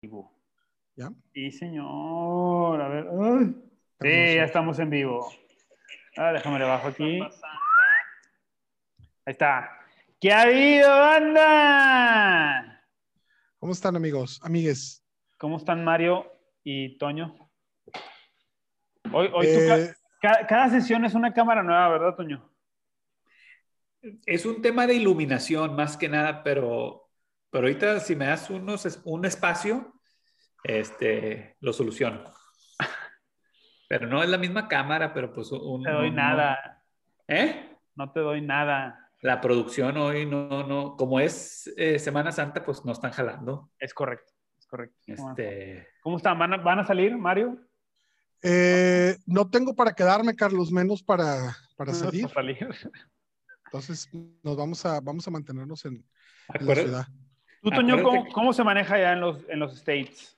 vivo. ¿Ya? Sí, señor. A ver. Ay. Sí, ya estamos en vivo. Ah, déjame le bajo aquí. Ahí está. ¿Qué ha habido, banda? ¿Cómo están, amigos? Amigues. ¿Cómo están Mario y Toño? Hoy, hoy tú Eh, ca- ca- cada sesión es una cámara nueva, ¿verdad, Toño? Es un tema de iluminación más que nada, pero, pero ahorita si me das unos, un espacio, este, lo soluciono. Pero no es la misma cámara, pero pues un... No te doy nada. ¿Eh? No te doy nada. La producción hoy no, no, como es eh, Semana Santa, pues no están jalando. Es correcto. Es correcto. Este, ¿Cómo están? ¿Van a, van a salir, Mario? eh, no tengo para quedarme, Carlos, menos para, para salir. Para salir. Entonces, nos vamos a, vamos a mantenernos en, en la ciudad. Tú, Toño, ¿cómo, que- cómo se maneja ya en los, en los States?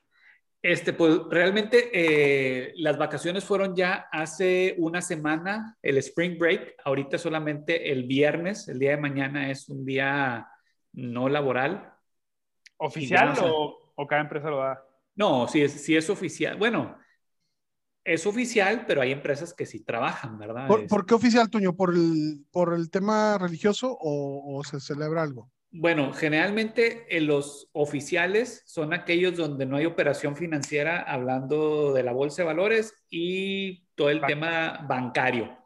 Este, pues realmente eh, las vacaciones fueron ya hace una semana, el spring break, ahorita solamente el viernes, el día de mañana es un día no laboral. ¿Oficial a- o, o cada empresa lo da? No, sí es, sí es oficial. Bueno, es oficial, pero hay empresas que sí trabajan, ¿verdad? ¿Por, Es- por qué oficial, Toño? ¿Por el, por el tema religioso o, o se celebra algo? Bueno, generalmente eh, los oficiales son aquellos donde no hay operación financiera hablando de la bolsa de valores y todo el tema bancario.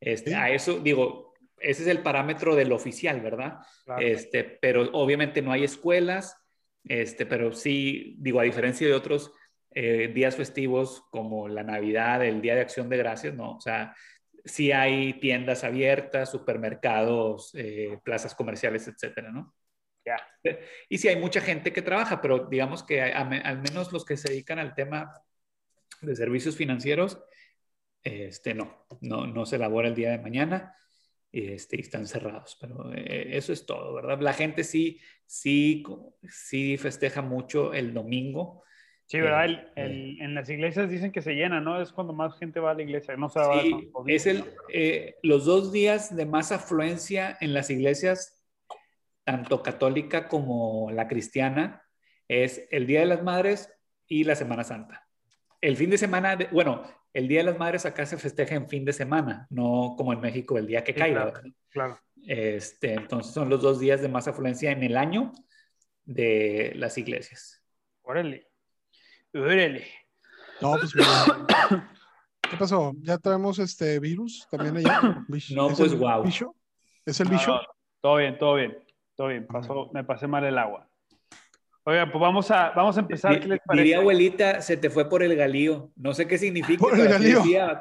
Este, Sí. A eso digo, ese es el parámetro del oficial, ¿verdad? Este, pero obviamente no hay escuelas, este, pero sí, digo, a diferencia de otros eh, días festivos como la Navidad, el Día de Acción de Gracias, no, o sea, sí hay tiendas abiertas, supermercados, eh, plazas comerciales, etcétera, ¿no? Ya. Y sí hay mucha gente que trabaja, pero digamos que a- a me- al menos los que se dedican al tema de servicios financieros, este, no, no, no se elabora el día de mañana este, y están cerrados, pero eh, eso es todo, ¿verdad? La gente sí, sí, sí festeja mucho el domingo. Sí, ¿verdad? El- Este, el- en las iglesias dicen que se llena, ¿no? Es cuando más gente va a la iglesia. No se va Sí, COVID, es el, eh, los dos días de más afluencia en las iglesias, tanto católica como la cristiana, es el Día de las Madres y la Semana Santa. El fin de semana, de- bueno, el Día de las Madres acá se festeja en fin de semana, no como en México el día que Sí, caiga. claro. Claro. Este, entonces son los dos días de más afluencia en el año de las iglesias. Órale. Órale. No, pues mira. ¿Qué pasó? ¿Ya traemos este virus también allá? No, ¿Es pues, el guau. bicho? ¿Es el No, bicho? no, todo bien, todo bien. Todo bien. Pasó, me pasé mal el agua. Oiga, pues vamos a, vamos a empezar. ¿Qué les parece? Diría abuelita, se te fue por el galío. No sé qué significa. Por el galío. decía,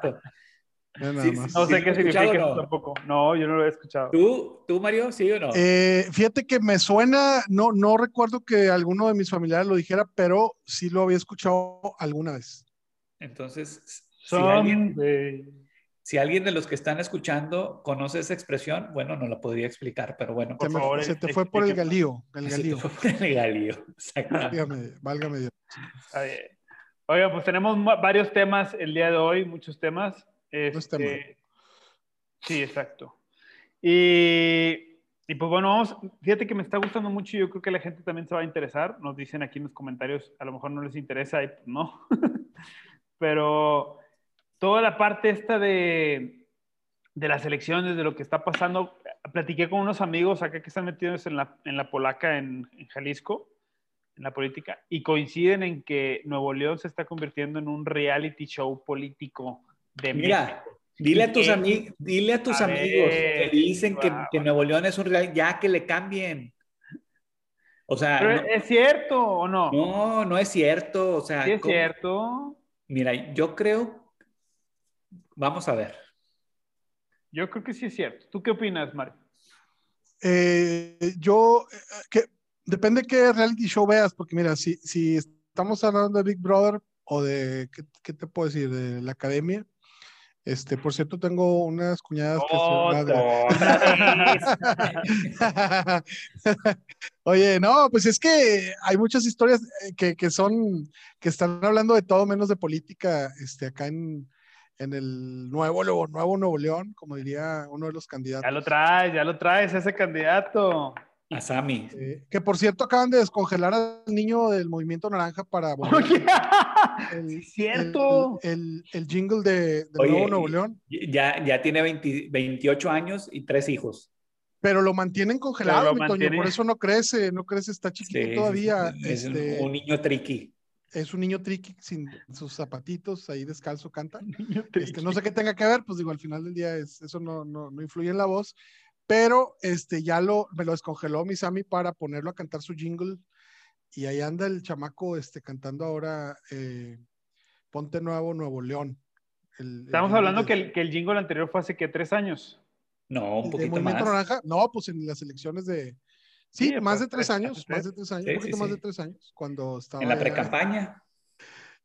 sí, más. No ¿Sí sé lo qué significa escuchado eso no? tampoco. No, yo no lo he escuchado. ¿Tú, tú Mario, sí o no? Eh, fíjate que me suena, no, no recuerdo que alguno de mis familiares lo dijera, pero sí lo había escuchado alguna vez. Entonces, si alguien, Someday. si alguien de los que están escuchando conoce esa expresión, bueno, no la podría explicar, pero bueno. Por Se, me- favor, se te fue por el galío, el se te galío. fue por el galío. Válgame, válgame Dios. Oiga, pues tenemos varios temas el día de hoy, muchos temas. Es Este. Sí, exacto. Y, y pues bueno, vamos, fíjate que me está gustando mucho y yo creo que la gente también se va a interesar. Nos dicen aquí en los comentarios, a lo mejor no les interesa y pues no. Pero toda la parte esta de, de las elecciones, de lo que está pasando, platiqué con unos amigos acá que están metidos en la, en la polaca en, en Jalisco, en la política, y coinciden en que Nuevo León se está convirtiendo en un reality show político de Mira, México. dile a tus, Eh, ami- dile a tus a amigos ver, que dicen que, que. Nuevo León es un real, ya que le cambien. O sea, Pero, no, ¿Es cierto o no? no, no es cierto. O sea, Sí es ¿cómo? cierto. Mira, yo creo, vamos a ver. Yo creo que sí es cierto. ¿Tú qué opinas, Mario? Eh, yo, eh, que, depende qué reality show veas, porque mira, si, si estamos hablando de Big Brother o de, ¿qué, qué te puedo decir? De la academia. Este, por cierto, tengo unas cuñadas que son Oye, no, pues es que hay muchas historias eh, que, que son, que están hablando de todo menos de política, este, acá en, en el nuevo, nuevo, nuevo Nuevo León, como diría uno de los candidatos. Ya lo traes, ya lo traes, ese candidato. A Sammy. Eh, que por cierto acaban de descongelar al niño del movimiento naranja para volver. el, cierto. El, jingle de, Nuevo Nuevo León. Ya, ya tiene 28 años y tres hijos. Pero lo mantienen congelado, por eso no crece, no crece, está chiquito todavía. Es este, un niño tricky. Es un niño tricky sin sus zapatitos ahí descalzo canta. Este, no sé qué tenga que ver, pues digo, al final del día es, eso no, no, no influye en la voz, pero este, ya lo, me lo descongeló mi Sammy para ponerlo a cantar su jingle. Y ahí anda el chamaco este, cantando ahora eh, Ponte Nuevo, Nuevo León. Estamos hablando que, el, que el jingle anterior fue hace que tres años. No, un poquito más. Naranja, no, pues en las elecciones de. Sí, más de tres años, más de tres años, un poquito más de tres años, cuando estaba. En la pre-campaña.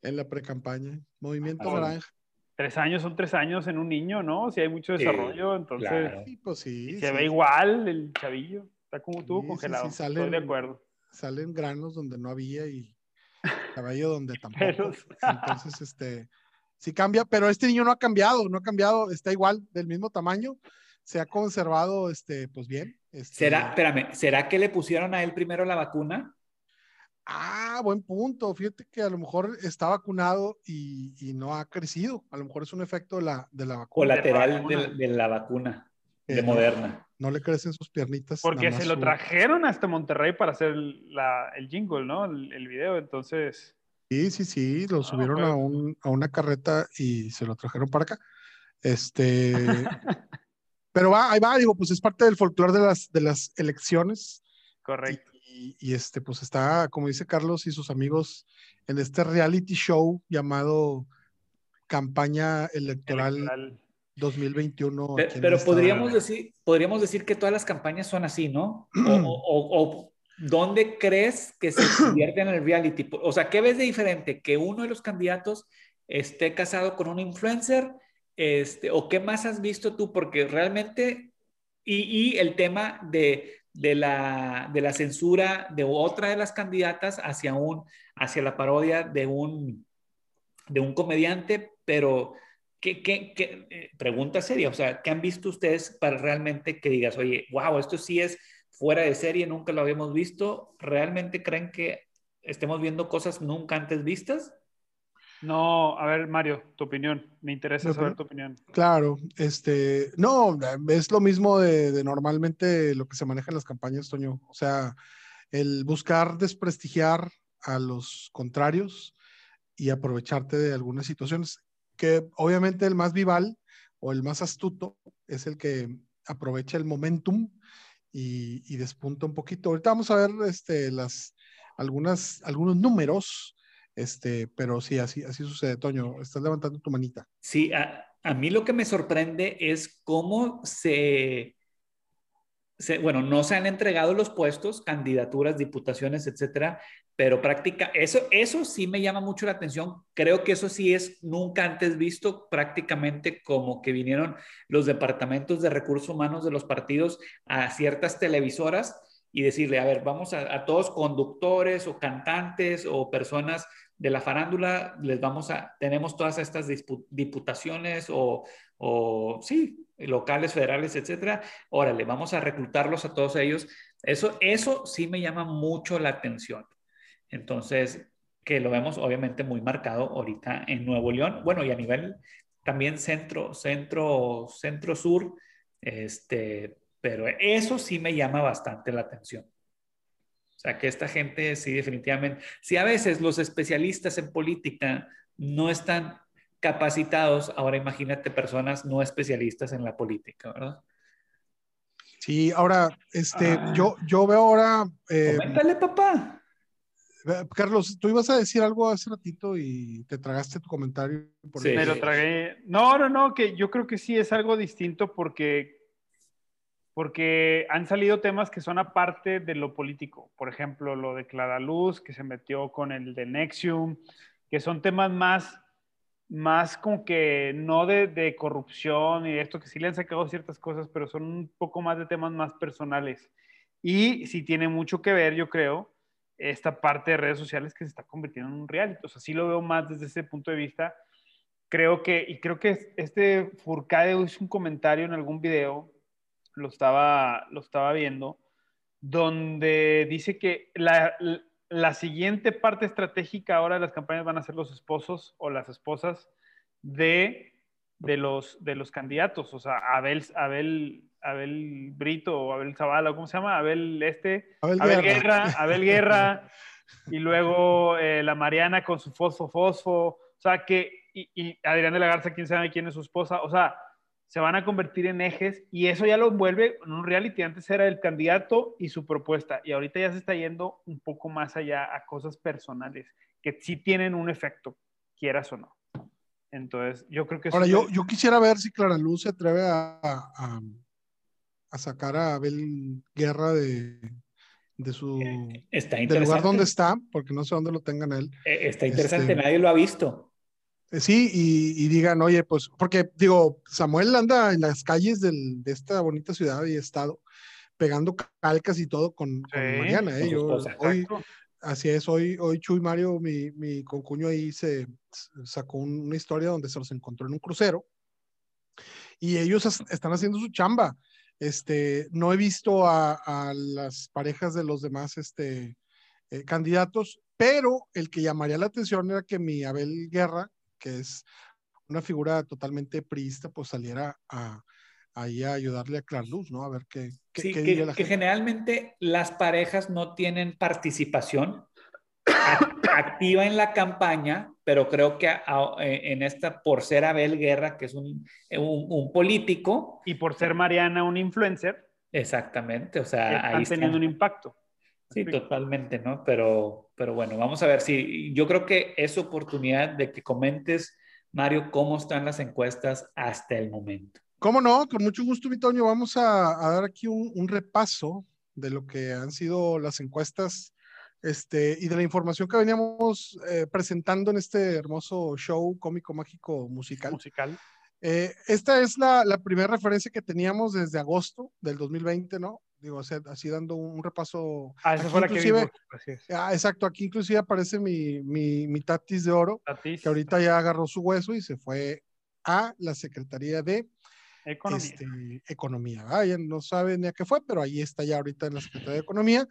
En la pre-campañña. Movimiento Naranja. Tres años son tres años en un niño, ¿no? Si hay mucho desarrollo, entonces. Sí, pues sí. se ve igual el chavillo. Está como tú, congelado. Salen, Estoy de acuerdo. Salen granos donde no había y cabello donde tampoco. entonces, este. Sí cambia, pero este niño no ha cambiado, no ha cambiado, está igual, del mismo tamaño, se ha conservado, este, pues bien. Este... ¿Será, espérame, ¿será que le pusieron a él primero la vacuna? Ah, buen punto. Fíjate que a lo mejor está vacunado y, no ha crecido. A lo mejor es un efecto de la, de la vacuna. Colateral de, la vacuna de Moderna. No, le crecen sus piernitas. Porque se lo trajeron hasta Monterrey para hacer el jingle, ¿no? El, video, entonces. Sí, sí, sí. Lo ah, subieron a, un, a una carreta y se lo trajeron para acá. Este. pero va, ahí va, digo, pues es parte del folclore de las, de las elecciones. Correcto y, este, pues está, como dice Carlos y sus amigos, en este reality show llamado Campaña Electoral, 2021. Pero, podríamos, decir, podríamos decir que todas las campañas son así, ¿no? o, ¿Dónde crees que se convierte en el reality? O sea, ¿qué ves de diferente? Que uno de los candidatos esté casado con un influencer, este, o qué más has visto tú, porque realmente, y, y el tema de de la, de la censura de otra de las candidatas hacia, un, hacia la parodia de un, de un comediante, pero ¿qué, qué, qué eh, pregunta seria? O sea, ¿qué han visto ustedes para realmente que digas, oye, wow, esto sí es fuera de serie, nunca lo habíamos visto? ¿Realmente creen que estemos viendo cosas nunca antes vistas? No, a ver, Mario, tu opinión. Me interesa saber tu opinión. Claro, este, no, es lo mismo de, normalmente lo que se maneja en las campañas, Toño. O sea, el buscar desprestigiar a los contrarios y aprovecharte de algunas situaciones, que obviamente el más vival o el más astuto es el que aprovecha el momentum y, y despunta un poquito. Ahorita vamos a ver este, las, algunas, algunos números este, pero sí, así, así sucede. Toño, estás levantando tu manita. Sí, a, mí lo que me sorprende es cómo se, bueno, no se han entregado los puestos, candidaturas, diputaciones, etcétera, pero práctica, eso, eso sí me llama mucho la atención. Creo que eso sí es nunca antes visto, prácticamente como que vinieron los departamentos de recursos humanos de los partidos a ciertas televisoras y decirle, a ver, vamos a, a todos conductores o cantantes o personas de la farándula les vamos a, tenemos todas estas diputaciones o, o sí, locales, federales, etcétera. Órale, vamos a reclutarlos a todos ellos. Eso, eso sí me llama mucho la atención. Entonces, que lo vemos obviamente muy marcado ahorita en Nuevo León, bueno, y a nivel también centro, centro, centro sur, este, pero eso sí me llama bastante la atención. O sea, que esta gente sí definitivamente, si a veces los especialistas en política no están capacitados, ahora imagínate personas no especialistas en la política, ¿verdad? Sí, ahora, este, ah. yo, yo veo ahora... Eh, Coméntale, papá. Carlos, tú ibas a decir algo hace ratito y te tragaste tu comentario. Por sí, me lo tragué. No, no, no, que yo creo que sí es algo distinto porque porque han salido temas que son aparte de lo político. Por ejemplo, lo de Clara Luz, que se metió con el de Nexium, que son temas más, más como que no de, de corrupción y esto, que sí le han sacado ciertas cosas, pero son un poco más de temas más personales. Y sí tiene mucho que ver, yo creo, esta parte de redes sociales que se está convirtiendo en un reality. O sea, sí lo veo más desde ese punto de vista. Creo que, y creo que este Furcade hizo un comentario en algún video lo estaba, lo estaba viendo, donde dice que la, la siguiente parte estratégica ahora de las campañas van a ser los esposos o las esposas de, de, los, de los candidatos, o sea, Abel, Abel, Abel Brito o Abel Zavala, ¿cómo se llama? Abel este, Abel, Guerra. Abel Guerra, y luego eh, la Mariana con su fosfo fosfo, o sea, que, y, y Adrián de la Garza, quién sabe quién es su esposa, o sea, se van a convertir en ejes y eso ya lo vuelve en un reality. Antes era el candidato y su propuesta y ahorita ya se está yendo un poco más allá a cosas personales que sí tienen un efecto, quieras o no. Entonces, yo creo que... Ahora, yo, yo quisiera ver si Clara Luz se atreve a, a, a sacar a Abel Guerra de, de su eh, está del lugar donde está, porque no sé dónde lo tengan él. Eh, está interesante, este, nadie lo ha visto. Eh, sí, y, digan, oye, pues, porque digo, Samuel anda en las calles del, de esta bonita ciudad y estado pegando calcas y todo con, Mariana. ¿eh? Yo, hoy, así es, hoy, hoy Chuy Mario, mi, mi concuño ahí se sacó una historia donde se los encontró en un crucero y ellos están haciendo su chamba. Este, no he visto a, a las parejas de los demás este, eh, candidatos, pero el que llamaría la atención era que mi Abel Guerra, que es una figura totalmente priista, pues saliera a, ahí a ayudarle a Clarluz, ¿no? A ver qué, qué, sí, que, que generalmente las parejas no tienen participación activa en la campaña, pero creo que en esta, por ser Abel Guerra, que es un, un, político. Y por ser Mariana un influencer. Exactamente, o sea, están ahí teniendo un impacto. Sí, totalmente, ¿no? Pero, pero bueno, vamos a ver si yo creo que es oportunidad de que comentes, Mario, cómo están las encuestas hasta el momento. ¿Cómo no? Con mucho gusto, Vitoño. Vamos a, dar aquí un, repaso de lo que han sido las encuestas este, y de la información que veníamos eh, presentando en este hermoso show cómico, mágico, musical. Musical. Eh, esta es la, la primera referencia que teníamos desde agosto del 2020, ¿no? Digo, así dando un repaso. Ah, esa fue la que vimos. Ah, exacto, aquí inclusive aparece mi, mi, mi tatis de oro, que ahorita ya agarró su hueso y se fue a la Secretaría de Economía. Este, economía. no sabe ni a qué fue, pero ahí está ya ahorita en la Secretaría de Economía.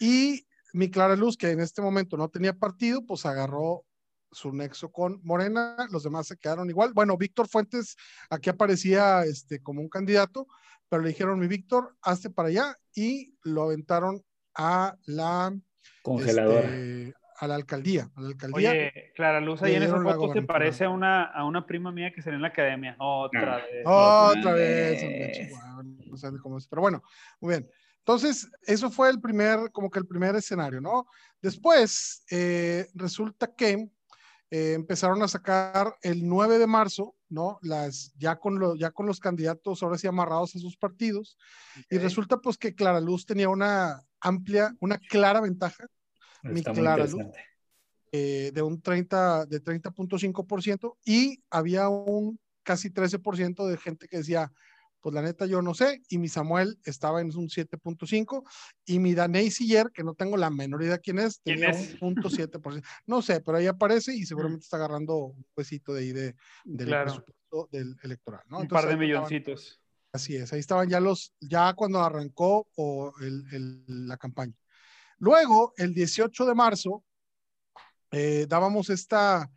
Y mi Clara Luz, que en este momento no tenía partido, pues agarró su nexo con Morena, los demás se quedaron igual. Bueno, Víctor Fuentes aquí aparecía este, como un candidato, pero le dijeron, mi Víctor, hazte para allá y lo aventaron a la congeladora. Este, a la alcaldía, a la alcaldía. Oye, Clara Luz, ahí en esa foto se parece a una, a una prima mía que salió en la academia. Otra vez. Otra, vez. No sé cómo es, pero bueno, muy bien. Entonces, eso fue el primer, como que el primer escenario, ¿no? Después, eh, resulta que eh, empezaron a sacar el 9 de marzo, ¿no? Las, ya, con lo, ya con los candidatos ahora sí amarrados a sus partidos. Y resulta pues que Clara Luz tenía una amplia, una clara ventaja. mi Clara Luz, eh, de un 30, de 30.5% y había un casi 13% de gente que decía, pues la neta yo no sé, y mi Samuel estaba en un 7.5, y mi Daney Siller, que no tengo la menor idea quién es, tenía un punto 7%. No sé, pero ahí aparece y seguramente está agarrando un huesito de ahí de, del presupuesto del electoral. ¿no? un par de milloncitos. así es, ahí estaban ya los, ya cuando arrancó o el, el, la campaña. Luego, el 18 de marzo, eh, dábamos esta,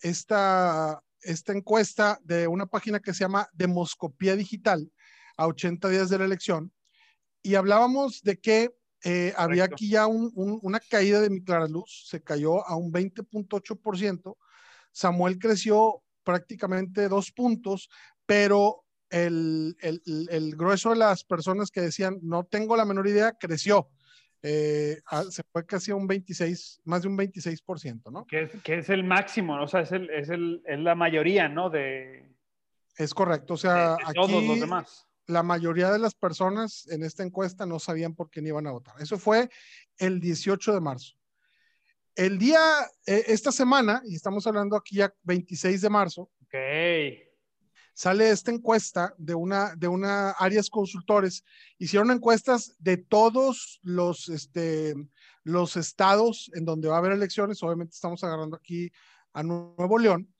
esta esta encuesta de una página que se llama Demoscopía Digital a 80 días de la elección y hablábamos de que eh, había aquí ya una caída de mi clara luz, se cayó a un 20.8%, Samuel creció prácticamente dos puntos, pero el, el, el, grueso de las personas que decían no tengo la menor idea creció. Eh, se fue casi a un 26, más de un 26%, ¿no? Que es, que es el máximo, ¿no? o sea, es, el, es, el, es, la mayoría, ¿no? De, es correcto, o sea, de, todos los demás. La mayoría de las personas en esta encuesta no sabían por quién iban a votar. Eso fue el 18 de marzo. El día, eh, esta semana, y estamos hablando aquí ya 26 de marzo. Ok sale esta encuesta de una, de una Arias Consultores. Hicieron encuestas de todos los, este, los estados en donde va a haber elecciones. Obviamente estamos agarrando aquí a Nuevo León.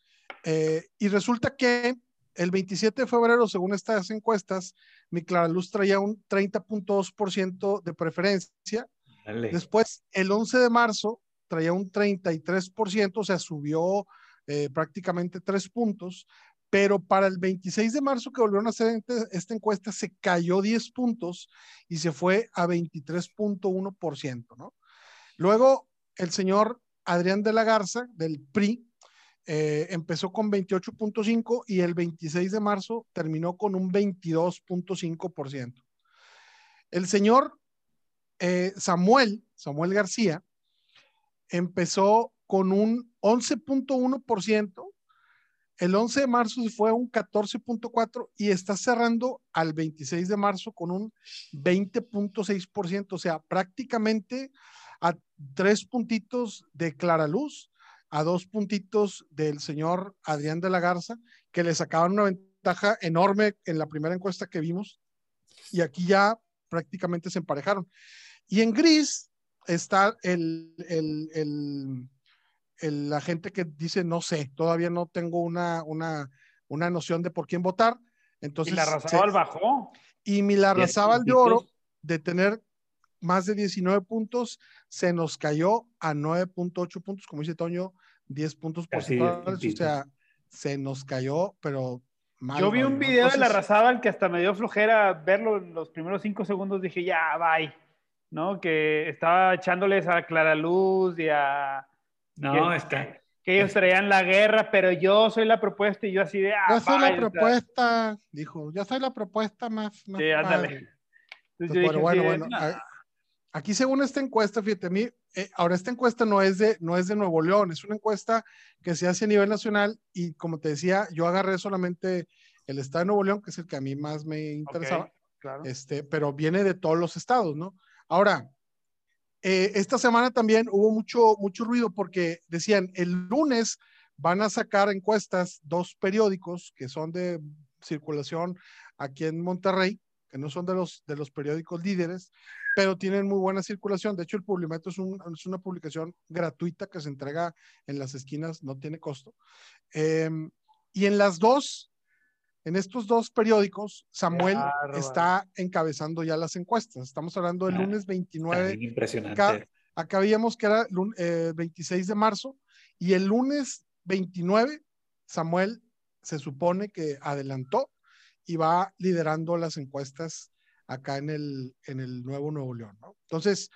Eh, y resulta que el 27 de febrero, según estas encuestas, mi Clara Luz traía un 30.2% de preferencia. Después, el 11 de marzo, traía un 33%, o sea, subió eh, prácticamente tres puntos, pero para el 26 de marzo que volvieron a hacer esta encuesta se cayó 10 puntos y se fue a 23.1%, ¿no? Luego, el señor Adrián de la Garza, del PRI, eh, empezó con 28.5 y el 26 de marzo terminó con un 22.5%. El señor eh, Samuel, Samuel García, empezó con un 11.1%, el 11 de marzo fue un 14.4% y está cerrando al 26 de marzo con un 20.6%, o sea, prácticamente a tres puntitos de Clara Luz, a dos puntitos del señor Adrián de la Garza, que le sacaban una ventaja enorme en la primera encuesta que vimos, y aquí ya prácticamente se emparejaron. Y en gris está el, la gente que dice, no sé, todavía no tengo una, una, una noción de por quién votar. Entonces, y la Razábal bajó. Y mi la Razábal de oro, de tener más de 19 puntos, se nos cayó a 9.8 puntos, como dice Toño, 10 puntos porcentuales, o sea, se nos cayó, pero mal. Yo vi un video de la Razábal que hasta me dio flojera verlo en los primeros 5 segundos, dije, ya, bye, ¿no? Que estaba echándoles a Clara Luz y a... No, está... Que ellos traían la guerra, pero yo soy la propuesta y yo así de... Ah, yo soy la propuesta, dijo, yo soy la propuesta más... más sí, ándale. bueno, bueno, aquí según esta encuesta, fíjate, a mí, eh, ahora esta encuesta no es, de, no es de Nuevo León, es una encuesta que se hace a nivel nacional y como te decía, yo agarré solamente el estado de Nuevo León, que es el que a mí más me interesaba, claro. este, pero viene de todos los estados, ¿no? Ahora, eh, esta semana también hubo mucho, mucho ruido porque decían, el lunes van a sacar encuestas dos periódicos que son de circulación aquí en Monterrey, que no son de los, de los periódicos líderes, pero tienen muy buena circulación. De hecho, el Publimetro es, una publicación gratuita que se entrega en las esquinas, no tiene costo. Em, y en las dos, en estos dos periódicos, Samuel está encabezando ya las encuestas. Estamos hablando del ah, lunes 29. Impresionante. Acá, veíamos que era el 26 de marzo y el lunes 29, Samuel se supone que adelantó y va liderando las encuestas acá en el, en el Nuevo Nuevo León, ¿no? Entonces,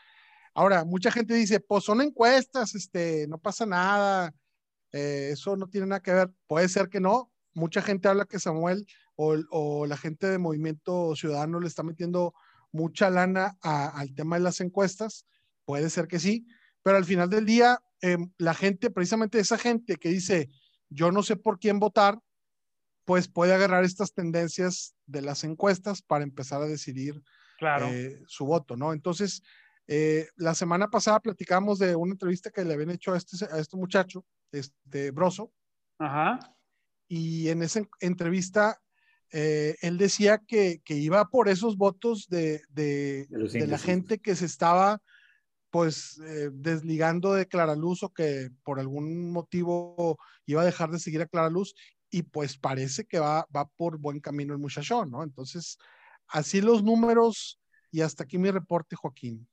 ahora, mucha gente dice, pues son encuestas, este, no pasa nada, eh, eso no tiene nada que ver. Puede ser que no. Mucha gente habla que Samuel o, o la gente de Movimiento Ciudadano le está metiendo mucha lana al tema de las encuestas. Puede ser que sí, pero al final del día, em, la gente, precisamente esa gente que dice, yo no sé por quién votar, pues puede agarrar estas tendencias de las encuestas para empezar a decidir eh, su voto, ¿no? Entonces, eh, la semana pasada platicamos de una entrevista que le habían hecho a este, a este muchacho, este Broso. Ajá. Y en esa entrevista, eh, él decía que, que, iba por esos votos de, de, de la gente que se estaba pues desligando de Clara Luz o que por algún motivo iba a dejar de seguir a Clara Luz y pues parece que va, va por buen camino el muchachón, ¿no? Entonces, así los números y hasta aquí mi reporte, Joaquín.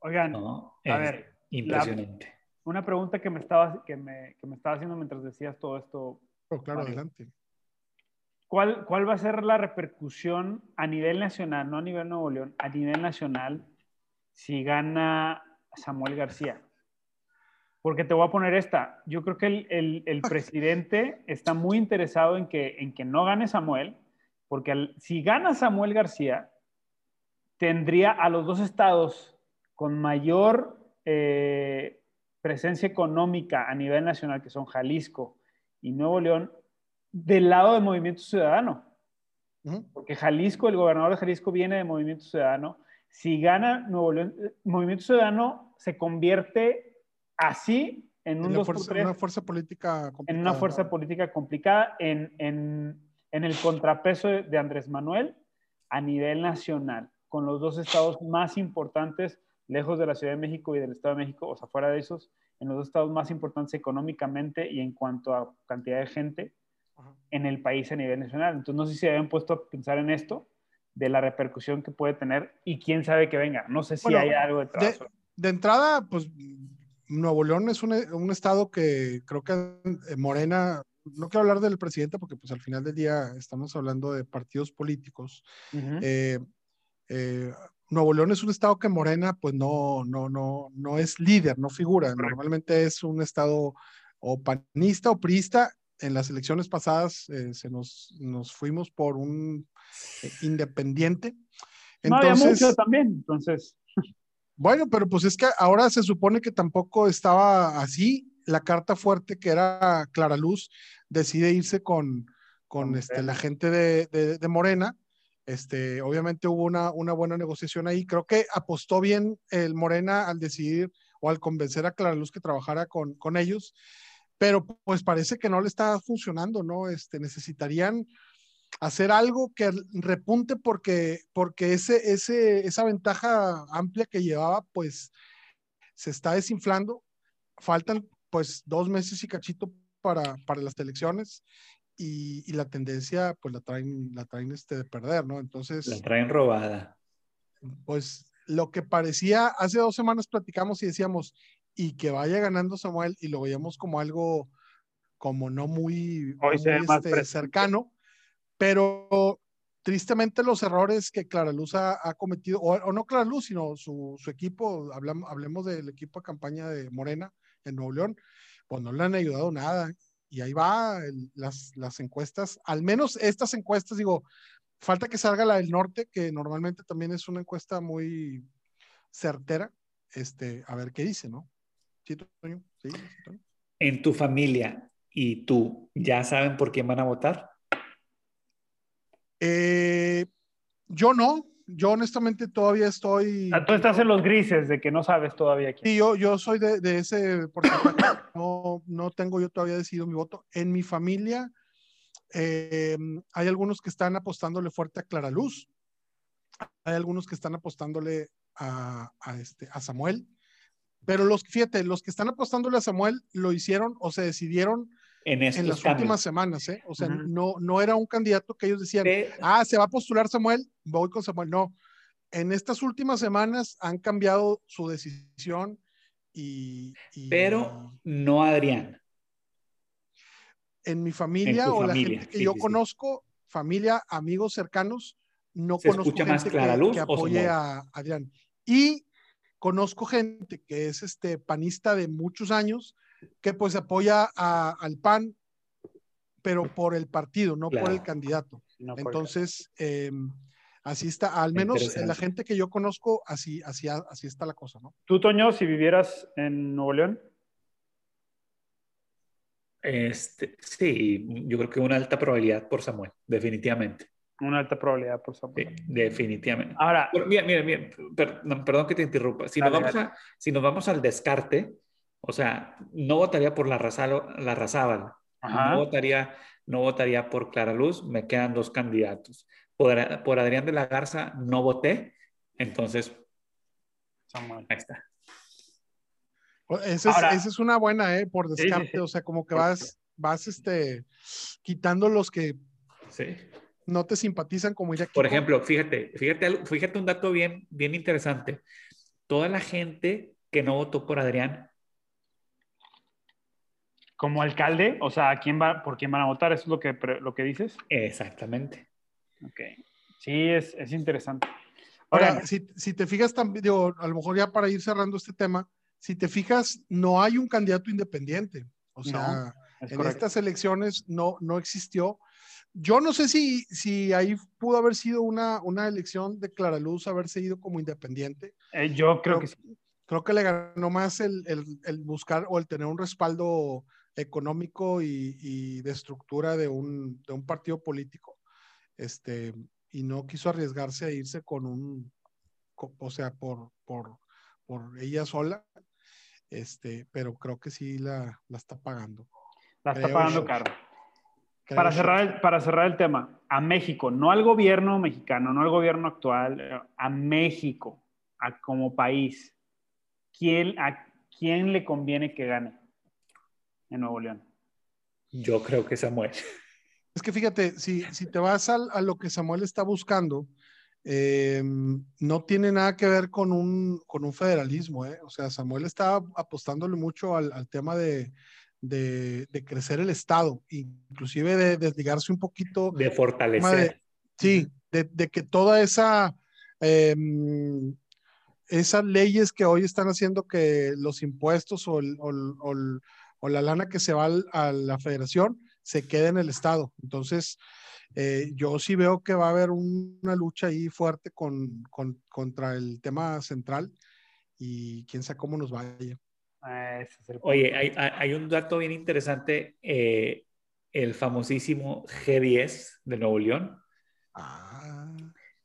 Oigan, a ver. Impresionante. una pregunta que me, estaba, que, me, que me estaba haciendo mientras decías todo esto. Oh, claro, adelante. ¿Cuál, ¿Cuál va a ser la repercusión a nivel nacional, no a nivel Nuevo León, a nivel nacional, si gana Samuel García? Porque te voy a poner esta. Yo creo que el, presidente está muy interesado en que, en que no gane Samuel, porque si gana Samuel García, tendría a los dos estados con mayor eh, presencia económica a nivel nacional, que son Jalisco y Nuevo León, del lado del Movimiento Ciudadano. Porque Jalisco, el gobernador de Jalisco viene de Movimiento Ciudadano. Si gana Nuevo León, eh, Movimiento Ciudadano se convierte así en, una fuerza política complicada. En una fuerza política complicada, en, en, en, el contrapeso de Andrés Manuel a nivel nacional, con los dos estados más importantes, lejos de la Ciudad de México y del Estado de México, o sea, fuera de esos, en los dos estados más importantes económicamente y en cuanto a cantidad de gente, en el país a nivel nacional. Entonces, no sé si se habían puesto a pensar en esto, de la repercusión que puede tener y quién sabe que venga. No sé si hay algo detrás. De, de, entrada, pues Nuevo León es un, un, estado que creo que eh, Morena, no quiero hablar del presidente porque pues al final del día estamos hablando de partidos políticos. Uh -huh. eh, eh, Nuevo León es un estado que Morena pues no, no, no, no es líder, no figura. Correcto. Normalmente es un estado o panista o priista. En las elecciones pasadas eh, se nos, nos, fuimos por un eh, independiente. Entonces, no había mucho también, entonces. Bueno, pero pues es que ahora se supone que tampoco estaba así. La carta fuerte que era Clara Luz decide irse con, con este, la gente de, de, de Morena. Este, obviamente hubo una, buena negociación ahí. Creo que apostó bien el Morena al decidir o al convencer a Clara Luz que trabajara con, ellos, pero pues parece que no le está funcionando, ¿no? Este, necesitarían hacer algo que repunte porque, porque esa ventaja amplia que llevaba, pues se está desinflando. Faltan pues dos meses y cachito para, para las elecciones y, y, la tendencia pues la traen, la traen este de perder, ¿no? Entonces... La traen robada. Pues lo que parecía, hace dos semanas platicamos y decíamos, y que vaya ganando Samuel y lo veíamos como algo como no muy, Hoy muy este, cercano, pero tristemente los errores que Clara Luz ha, ha cometido, o, o, no Clara Luz, sino su, su equipo, hablamos, hablemos del equipo de campaña de Morena en Nuevo León, pues no le han ayudado nada. Y ahí va el, las, las encuestas, al menos estas encuestas, digo, falta que salga la del norte, que normalmente también es una encuesta muy certera, este, a ver qué dice, ¿no? ¿Sí, Toño? ¿Sí, Toño? En tu familia y tú, ¿ya saben por quién van a votar? Eh, yo no, yo honestamente todavía estoy. Ah, tú estás en los grises de que no sabes todavía quién. Sí, yo, yo soy de, de ese porcentaje. no, no tengo yo todavía decidido mi voto. En mi familia eh, hay algunos que están apostándole fuerte a Clara Luz. Hay algunos que están apostándole a, a, este, a Samuel. Pero los, fíjate, los que están apostándole a Samuel lo hicieron o se decidieron en, en las cambios. últimas semanas, ¿eh? O sea, uh -huh. no, no era un candidato que ellos decían, sí. ah, se va a postular Samuel, voy con Samuel. No, en estas últimas semanas han cambiado su decisión y... y Pero no Adrián. En mi familia en o familia. la gente que sí, yo sí, conozco, familia, amigos cercanos, no se conozco gente más Clara Luz que, que apoye a Adrián. Y conozco gente que es este panista de muchos años, que pues apoya a, al PAN, pero por el partido, no claro. por el candidato. No Entonces, eh, así está, al menos la gente que yo conozco, así, así, así está la cosa, ¿no? ¿Tú, Toño, si vivieras en Nuevo León? Este, sí, yo creo que una alta probabilidad por Samuel, definitivamente. Una alta probabilidad por Samuel. Sí, definitivamente. Ahora, mira, mira, mira perdón, perdón que te interrumpa. Si, dale, nos vamos a, si nos vamos al descarte, o sea, no votaría por la, Razalo, la Razábal, no votaría, no votaría por Clara Luz, me quedan dos candidatos. Por, por Adrián de la Garza no voté, entonces, Samuel. ahí está. Esa es, esa es una buena, ¿eh? Por descarte, sí, o sea, como que vas, vas este, quitando los que sí. no te simpatizan como ir Por ejemplo, fíjate, fíjate, fíjate un dato bien, bien interesante. Toda la gente que no votó por Adrián como alcalde, o sea, ¿quién va, ¿por quién van a votar? ¿Eso es lo que, lo que dices? Exactamente. Ok. Sí, es, es interesante. Ahora, Ahora si, si, te fijas también, digo, a lo mejor ya para ir cerrando este tema, si te fijas, no hay un candidato independiente. O sea, no, en correcto. estas elecciones no, no existió. Yo no sé si, si ahí pudo haber sido una, una elección de Clara Luz, haberse ido como independiente. Eh, yo creo, creo, que sí. Creo que le ganó más el, el, el buscar o el tener un respaldo económico y, y de estructura de un, de un, partido político. Este, y no quiso arriesgarse a irse con un, o sea, por, por, por ella sola. Este, pero creo que sí la, la está pagando. La está creo pagando yo. caro. Creo para cerrar, el, para cerrar el tema, a México, no al gobierno mexicano, no al gobierno actual, a México, a como país, ¿quién, ¿a quién le conviene que gane? En Nuevo León? Yo creo que Samuel. Es que fíjate, si, si te vas a, a lo que Samuel está buscando, eh, no tiene nada que ver con un, con un federalismo. ¿eh? O sea, Samuel está apostándole mucho al, al tema de, de, de, crecer el Estado, inclusive de desligarse un poquito. De fortalecer. sí, de, de, que toda esa... Eh, esas leyes que hoy están haciendo que los impuestos o, el, o, o, o la lana que se va al, a la federación se quede en el Estado. Entonces, eh, yo sí veo que va a haber un, una lucha ahí fuerte con, con, contra el tema central y quién sabe cómo nos vaya. Ah, es Oye, hay, hay, un dato bien interesante, eh, el famosísimo G10 de Nuevo León. Ah.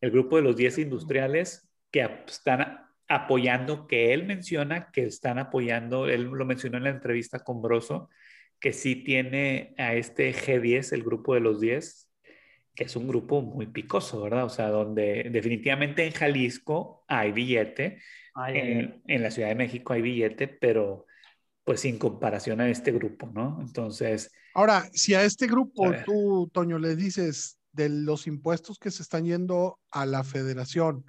El grupo de los 10 industriales que están apoyando, que él menciona que están apoyando, él lo mencionó en la entrevista con Broso, que sí tiene a este G10, el grupo de los 10, que es un grupo muy picoso, ¿verdad? O sea, donde definitivamente en Jalisco hay billete, ay, en, ay. en, la Ciudad de México hay billete, pero pues sin comparación a este grupo, ¿no? Entonces... Ahora, si a este grupo a tú, Toño, le dices de los impuestos que se están yendo a la federación,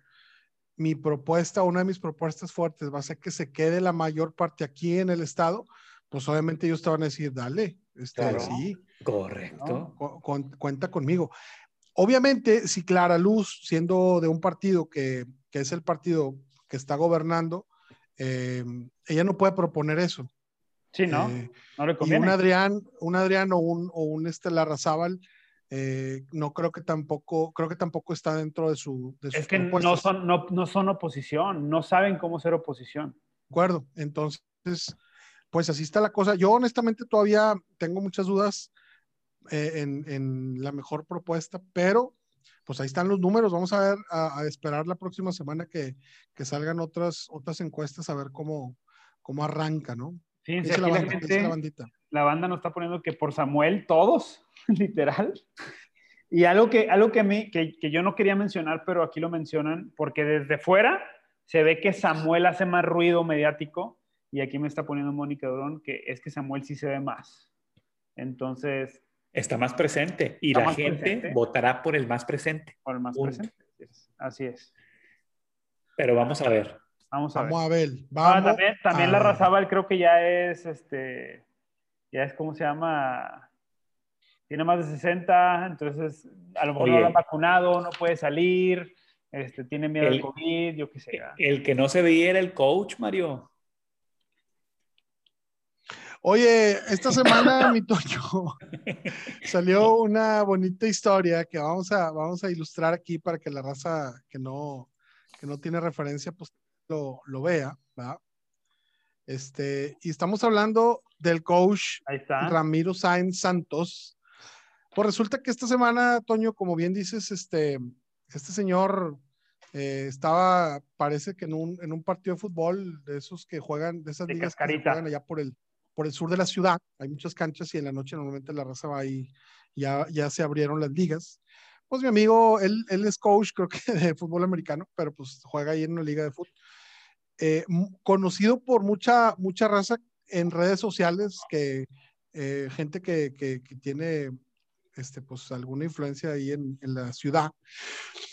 mi propuesta, una de mis propuestas fuertes va a ser que se quede la mayor parte aquí en el estado, pues obviamente ellos te van a decir, dale, este, claro. sí. Correcto. ¿no? Con, cuenta conmigo. Obviamente, si Clara Luz, siendo de un partido que, que es el partido que está gobernando, eh, ella no puede proponer eso. Sí, ¿no? Eh, no le conviene. Y un Adrián, un Adrián o un, o un este Larrazábal, eh, no creo que tampoco, creo que tampoco está dentro de su. De es que no son, no, no son oposición, no saben cómo ser oposición. De acuerdo, entonces, pues así está la cosa. Yo honestamente todavía tengo muchas dudas eh, en, en, la mejor propuesta, pero pues ahí están los números. Vamos a ver, a, a esperar la próxima semana que, que, salgan otras, otras encuestas a ver cómo, cómo arranca, ¿no? Fíjense, la, banda, la, gente, la, bandita. la banda nos está poniendo que por Samuel todos, literal. Y algo que, algo que, a mí, que, que yo no quería mencionar, pero aquí lo mencionan, porque desde fuera se ve que Samuel hace más ruido mediático y aquí me está poniendo Mónica Durón que es que Samuel sí se ve más. Entonces... Está más presente y la gente presente. votará por el más presente. Por el más Punto. presente. Así es. Pero vamos a ver. Vamos a vamos ver. A ver. Vamos ah, también también la Razábal creo que ya es, este, ya es, ¿cómo se llama? Tiene más de 60, entonces a lo mejor Oye, no lo han vacunado, no puede salir, este, tiene miedo el, al COVID, yo qué sé. El que no se veía era el coach, Mario. Oye, esta semana, mi Toño, salió una bonita historia que vamos a, vamos a ilustrar aquí para que la raza que no, que no tiene referencia, pues lo, lo vea, ¿verdad? Este, y estamos hablando del coach Ramiro Sainz Santos. Pues resulta que esta semana, Toño, como bien dices, este, este señor eh, estaba, parece que en un, en un partido de fútbol, de esos que juegan, de esas de ligas cascarita. que juegan allá por el, por el sur de la ciudad. Hay muchas canchas y en la noche normalmente la raza va ahí, ya, ya se abrieron las ligas. Pues mi amigo, él, él es coach, creo que de fútbol americano, pero pues juega ahí en una liga de fútbol. Eh, conocido por mucha, mucha raza en redes sociales, que eh, gente que, que, que, tiene este, pues, alguna influencia ahí en, en la ciudad.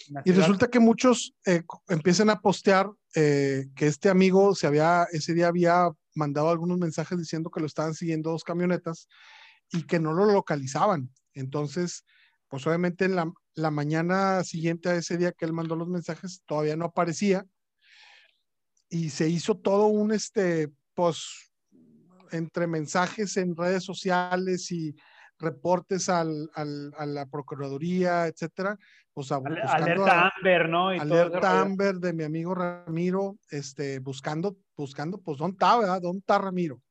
La y ciudad. resulta que muchos eh, empiezan a postear eh, que este amigo se había, ese día había mandado algunos mensajes diciendo que lo estaban siguiendo dos camionetas y que no lo localizaban. Entonces, pues obviamente en la, la mañana siguiente a ese día que él mandó los mensajes todavía no aparecía y se hizo todo un, este, pues, entre mensajes en redes sociales y reportes al, al, a la Procuraduría, etcétera, pues a, alerta a, Amber, ¿no? Y alerta Amber de mi amigo Ramiro, este, buscando, buscando, pues, ¿dónde está, verdad? ¿Dónde está Ramiro?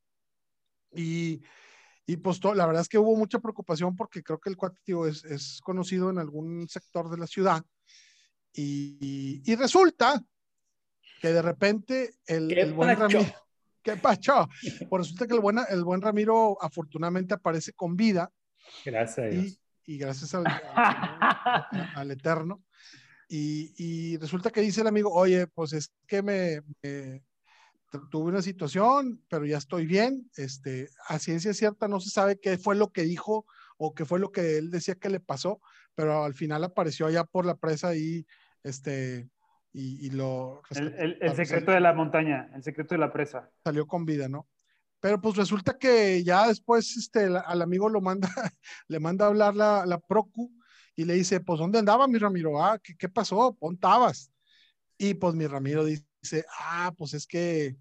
Y, y pues to, la verdad es que hubo mucha preocupación porque creo que el cuate tío es, es conocido en algún sector de la ciudad. Y, y resulta que de repente el, el buen Ramiro, ¿qué pacho? Pues resulta que el buen, el buen Ramiro afortunadamente aparece con vida. Gracias. Y, y gracias al, al, al Eterno. Y, y, resulta que dice el amigo, oye, pues es que me, me, tuve una situación, pero ya estoy bien. Este, a ciencia cierta no se sabe qué fue lo que dijo o qué fue lo que él decía que le pasó, pero al final apareció allá por la presa y este y, lo el, el, secreto de la montaña, el secreto de la presa. Salió con vida, ¿no? Pero pues resulta que ya después este, al amigo lo manda, le manda a hablar la, la Procu y le dice, pues ¿dónde andaba mi Ramiro? Ah, ¿qué, qué pasó? ¿Pontabas? Y pues mi Ramiro dice, ah, pues es que, eh,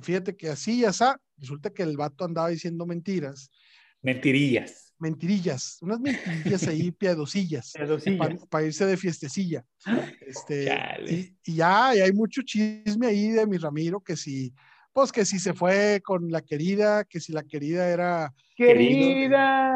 fíjate que así ya está, resulta que el vato andaba diciendo mentiras. Mentirillas. Mentirillas, unas mentirillas ahí, piedosillas, para irse de fiestecilla. Este, y, y, ya y hay mucho chisme ahí de mi Ramiro, que si, pues que si se fue con la querida, que si la querida era... Querida.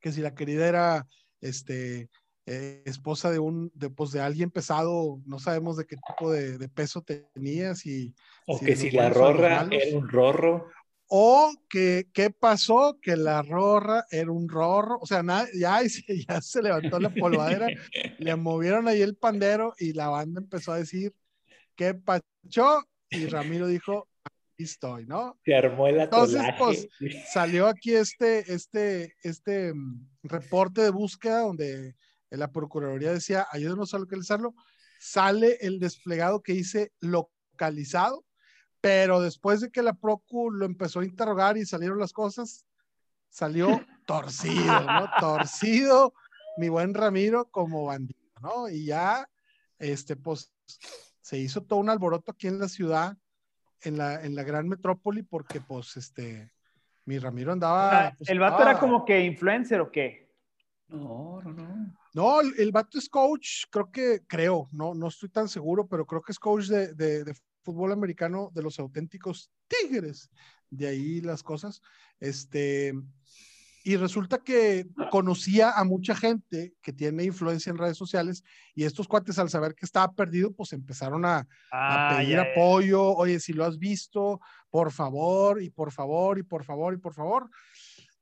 que si la querida era, este, eh, esposa de un, de, pues, de alguien pesado, no sabemos de qué tipo de, de peso tenías y... O que si la rorra era un rorro. O que, ¿qué pasó? Que la rorra era un rorro, o sea, nada, ya, ya se levantó la polvadera, le movieron ahí el pandero y la banda empezó a decir, ¿qué pasó? Y Ramiro dijo, aquí estoy, ¿no? Se armó el Entonces, pues, salió aquí este, este, este mm, reporte de búsqueda donde la Procuraduría decía, ayúdenos a localizarlo, sale el desplegado que dice localizado, pero después de que la Procu lo empezó a interrogar y salieron las cosas, salió torcido, ¿no? torcido mi buen Ramiro como bandido, ¿no? Y ya, este, pues, se hizo todo un alboroto aquí en la ciudad, en la, en la gran metrópoli, porque, pues, este, mi Ramiro andaba... Pues, ¿El vato era como que influencer o qué? No, no, no. No, el, el, vato es coach, creo que, creo, no, no estoy tan seguro, pero creo que es coach de, de, de, fútbol americano de los auténticos Tigres. De ahí las cosas. Este, y resulta que conocía a mucha gente que tiene influencia en redes sociales y estos cuates al saber que estaba perdido, pues empezaron a, ah, a pedir ya, apoyo, oye, si lo has visto, por favor, y por favor, y por favor, y por favor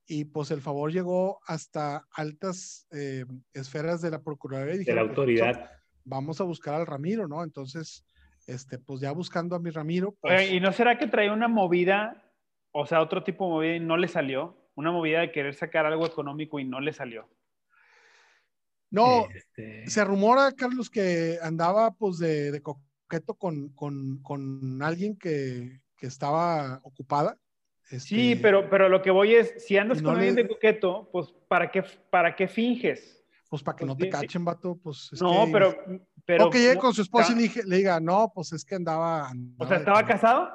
y pues el favor llegó hasta altas eh, esferas de la Procuraduría. Y de la autoridad. Vamos a buscar al Ramiro, ¿no? Entonces, este, pues ya buscando a mi Ramiro. Pues... Oye, ¿Y no será que traía una movida, o sea, otro tipo de movida y no le salió? Una movida de querer sacar algo económico y no le salió. No, este... se rumora, Carlos, que andaba pues de, de coqueto con, con, con alguien que, que estaba ocupada este, sí, pero, pero lo que voy es, si andas no con alguien de coqueto, pues ¿para qué, para qué finges? Pues para que pues, no te cachen, vato, pues. Es no, que, pero, pero. O que llegue con su esposa y le, le, diga, no, pues es que andaba. andaba o sea, ¿estaba casado?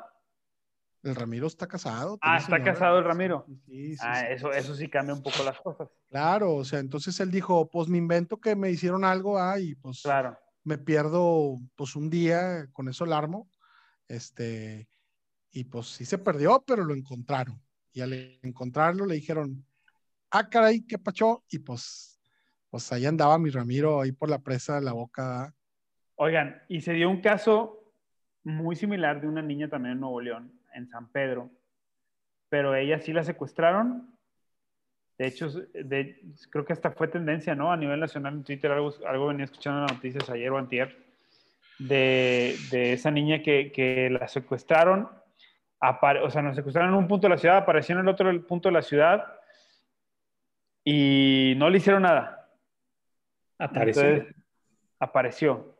El Ramiro está casado. Ah, está señora, casado el Ramiro. Sí, sí, ah, sí, eso, eso sí cambia un poco las cosas. Claro, o sea, entonces él dijo, pues me invento que me hicieron algo, ah, y pues claro. me pierdo pues un día, con eso el armo. Este, y pues sí se perdió, pero lo encontraron. Y al encontrarlo le dijeron, ah, caray, qué pachó. Y pues, pues ahí andaba mi Ramiro ahí por la presa de la boca. Oigan, y se dio un caso muy similar de una niña también en Nuevo León, en San Pedro, pero ella sí la secuestraron. De hecho, de, creo que hasta fue tendencia, ¿no? A nivel nacional en Twitter, algo, algo venía escuchando en las noticias ayer o antier, de, de esa niña que, que la secuestraron o sea, nos secuestraron en un punto de la ciudad, apareció en el otro punto de la ciudad y no le hicieron nada. Apareció. Entonces, apareció.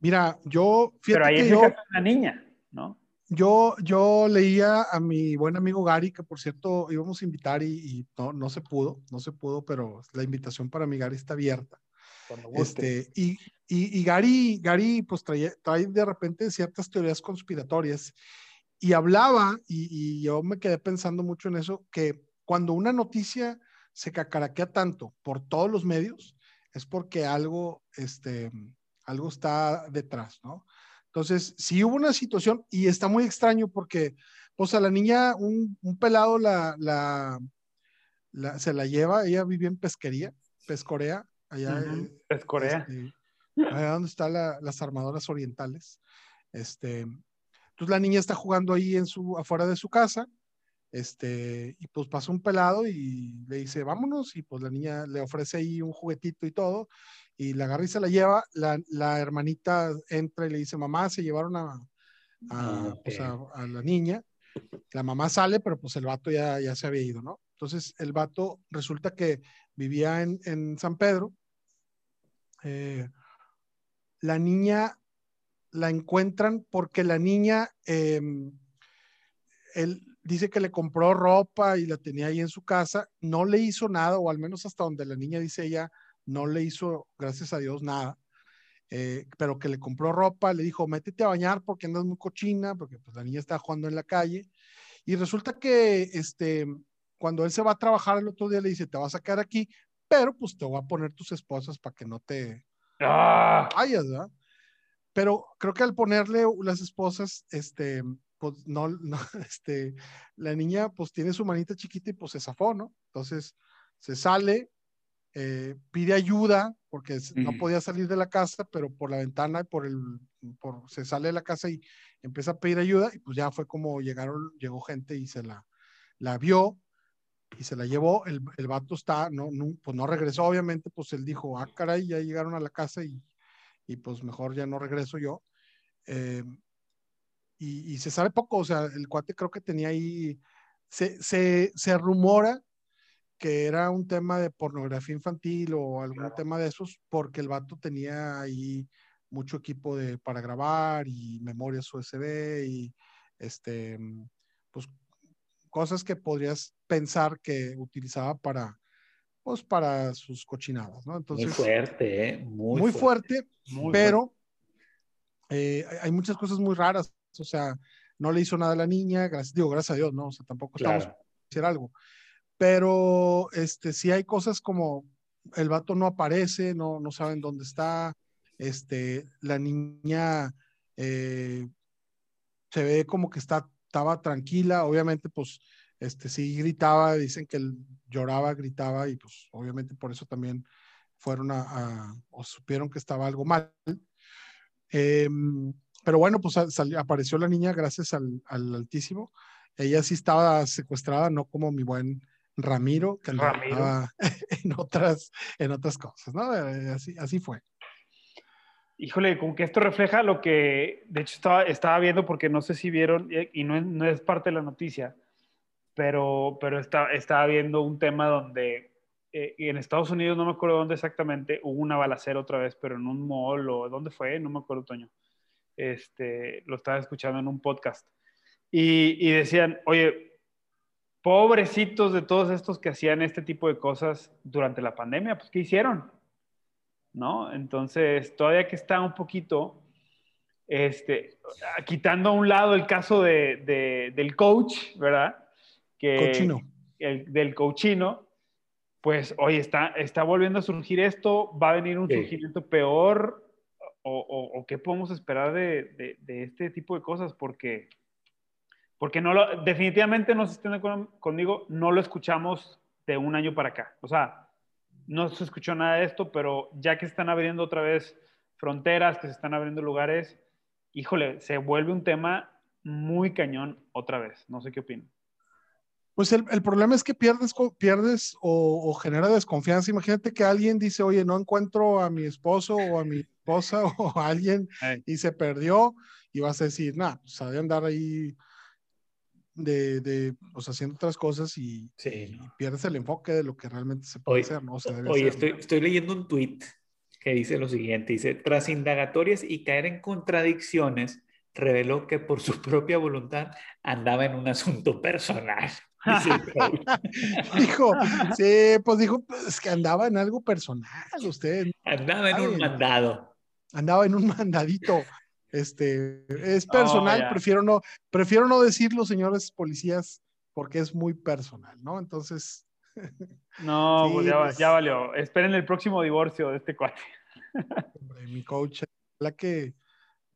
Mira, yo. Pero ahí es yo, una niña, ¿no? Yo, yo leía a mi buen amigo Gary, que por cierto íbamos a invitar y, y no, no se pudo, no se pudo, pero la invitación para mi Gary está abierta. Este, y, y, y, Gary, Gary pues trae, trae de repente ciertas teorías conspiratorias y hablaba, y, y, yo me quedé pensando mucho en eso, que cuando una noticia se cacaraquea tanto por todos los medios, es porque algo, este, algo está detrás, ¿no? Entonces, si hubo una situación, y está muy extraño porque, pues a la niña, un, un pelado la, la, la, se la lleva, ella vive en pesquería, Pescorea, allá. Uh -huh. Pescorea. Este, allá donde están la, las armadoras orientales. Este, entonces la niña está jugando ahí en su, afuera de su casa, este, y pues pasa un pelado y le dice, vámonos, y pues la niña le ofrece ahí un juguetito y todo, y la agarra y se la lleva, la, la hermanita entra y le dice, mamá, se llevaron a, a, ah, okay. pues a, a, la niña, la mamá sale, pero pues el vato ya, ya se había ido, ¿no? Entonces el vato resulta que vivía en, San Pedro. Eh, la niña la encuentran porque la niña, em, él dice que le compró ropa y la tenía ahí en su casa, no le hizo nada, o al menos hasta donde la niña dice ella, no le hizo, gracias a Dios, nada. Eh, pero que le compró ropa, le dijo, métete a bañar porque andas muy cochina, porque pues la niña está jugando en la calle. Y resulta que este, cuando él se va a trabajar el otro día, le dice, te vas a quedar aquí, pero pues te voy a poner tus esposas para que no te ¡Ah! vayas, ¿verdad? Pero creo que al ponerle las esposas, este, pues no, no, este, la niña pues tiene su manita chiquita y pues se zafó, ¿no? Entonces se sale, eh, pide ayuda porque no podía salir de la casa, pero por la ventana, por el, por, se sale de la casa y empieza a pedir ayuda y pues ya fue como llegaron, llegó gente y se la, la vio y se la llevó, el, el vato está, no, no, pues no regresó, obviamente, pues él dijo, ah, caray, ya llegaron a la casa y, y pues mejor ya no regreso yo. Eh, y, y, se sabe poco, o sea, el cuate creo que tenía ahí, se, se, se rumora que era un tema de pornografía infantil o algún tema de esos, porque el vato tenía ahí mucho equipo de, para grabar y memorias USB y este, pues cosas que podrías pensar que utilizaba para, pues para sus cochinadas, ¿no? Entonces, muy fuerte, ¿eh? Muy, fuerte, pero eh, hay muchas cosas muy raras, o sea, no le hizo nada a la niña, gracias, digo, gracias a Dios, ¿no? O sea, tampoco estamos a hacer algo pero este, sí hay cosas como el vato no aparece, no, no saben dónde está, este, la niña eh, se ve como que está, estaba tranquila, obviamente pues este, sí gritaba, dicen que él lloraba, gritaba y pues obviamente por eso también fueron a, o supieron que estaba algo mal. Em, pero bueno, pues apareció la niña gracias al, al, Altísimo. Ella sí estaba secuestrada, no como mi buen Ramiro, que andaba en otras, en otras cosas, ¿no? Eh, así, así fue. Híjole, como que esto refleja lo que, de hecho, estaba, estaba viendo, porque no sé si vieron, y no es, no es parte de la noticia, pero, pero está, estaba viendo un tema donde eh, en Estados Unidos, no me acuerdo dónde exactamente, hubo una balacera otra vez, pero en un mall o dónde fue, no me acuerdo, Toño. Este, lo estaba escuchando en un podcast. Y, y decían, oye, pobrecitos de todos estos que hacían este tipo de cosas durante la pandemia, pues ¿qué hicieron? ¿No? Entonces, todavía que está un poquito, este, quitando a un lado el caso de, del coach, ¿verdad? Que, cochino. El, del coachino, pues, oye, está, está volviendo a surgir esto, va a venir un surgimiento peor, o, o, qué podemos esperar de, de este tipo de cosas, porque porque no lo, definitivamente no se estén conmigo, no lo escuchamos de un año para acá. O sea, no se escuchó nada de esto, pero ya que están abriendo otra vez fronteras, que se están abriendo lugares, híjole, se vuelve un tema muy cañón otra vez. No sé qué opinan. Pues el, el, problema es que pierdes, pierdes o, o, genera desconfianza. Imagínate que alguien dice, oye, no encuentro a mi esposo o a mi esposa o a alguien y se perdió y vas a decir, nada, pues ha de andar ahí de, de pues, haciendo otras cosas y, pierdes el enfoque de lo que realmente se puede hacer, ¿no? oye, estoy, estoy leyendo un tweet que dice lo siguiente, dice, tras indagatorias y caer en contradicciones, reveló que por su propia voluntad andaba en un asunto personal. dijo, sí, pues dijo pues, que andaba en algo personal, usted. Andaba en un mandado. Andaba en un mandadito. Este, es personal, prefiero, no, prefiero no decirlo, señores policías, porque es muy personal, ¿no? Entonces. No, pues ya, pues ya, valió. Esperen el próximo divorcio de este cuate. mi coach, la que,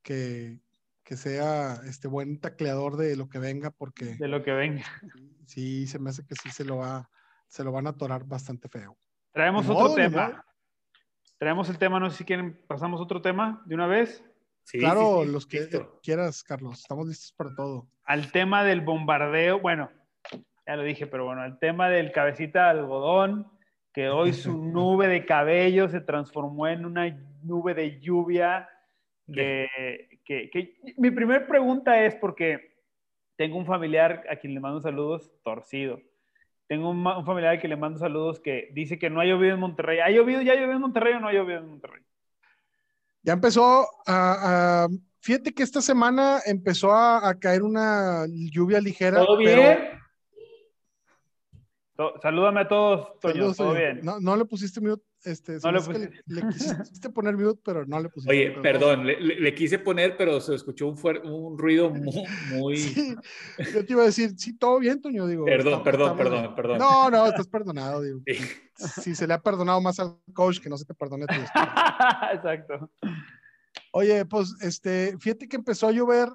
que, que, sea este buen tacleador de lo que venga, porque. De lo que venga. Sí, se me hace que sí se lo va, se lo van a atorar bastante feo. Traemos otro tema. Traemos el tema, no sé si quieren, pasamos otro tema de una vez claro, los que quieras, Carlos, estamos listos para todo. Al tema del bombardeo, bueno, ya lo dije, pero bueno, al tema del cabecita de algodón, que hoy su nube de cabello se transformó en una nube de lluvia. que, que, mi primera pregunta es porque tengo un familiar a quien le mando saludos torcido. tengo un, familiar que le mando saludos que dice que no ha llovido en Monterrey. ¿Ha llovido, ya llovido en Monterrey o no ha llovido en Monterrey? Ya empezó a, fíjate que esta semana empezó a, caer una lluvia ligera. ¿Todo bien? Salúdame a todos, Toño, todo bien. No, no le pusiste mute. Este, no le, le, quisiste poner mute, pero no le pusiste. Oye, perdón, le, quise poner, pero se escuchó un, un ruido muy. muy... yo te iba a decir, sí, todo bien, Toño. Digo, perdón, perdón, perdón, perdón. No, no, estás perdonado. Digo. Si se le ha perdonado más al coach, que no se te perdone a ti. Exacto. Oye, pues, este, fíjate que empezó a llover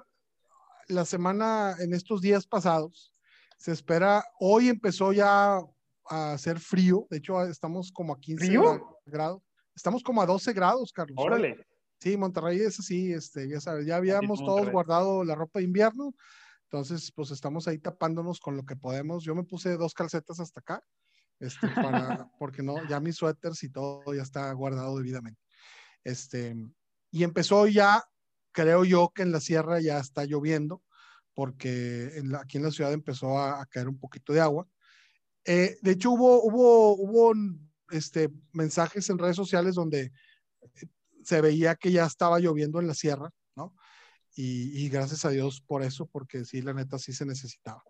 la semana, en estos días pasados. Se espera, hoy empezó ya a hacer frío. De hecho, estamos como a 15 grados. Estamos como a 12 grados, Carlos. Órale. Sí, Monterrey es así, este, ya sabes, ya habíamos todos guardado la ropa de invierno, entonces pues estamos ahí tapándonos con lo que podemos. Yo me puse dos calcetas hasta acá, este, para, porque no, ya mis suéteres y todo ya está guardado debidamente. Este, y empezó ya, creo yo que en la sierra ya está lloviendo, porque en aquí en la ciudad empezó a caer un poquito de agua. Eh, de hecho, hubo, hubo, hubo este, mensajes en redes sociales donde se veía que ya estaba lloviendo en la sierra, ¿no? Y, gracias a Dios por eso, porque sí, la neta sí se necesitaba.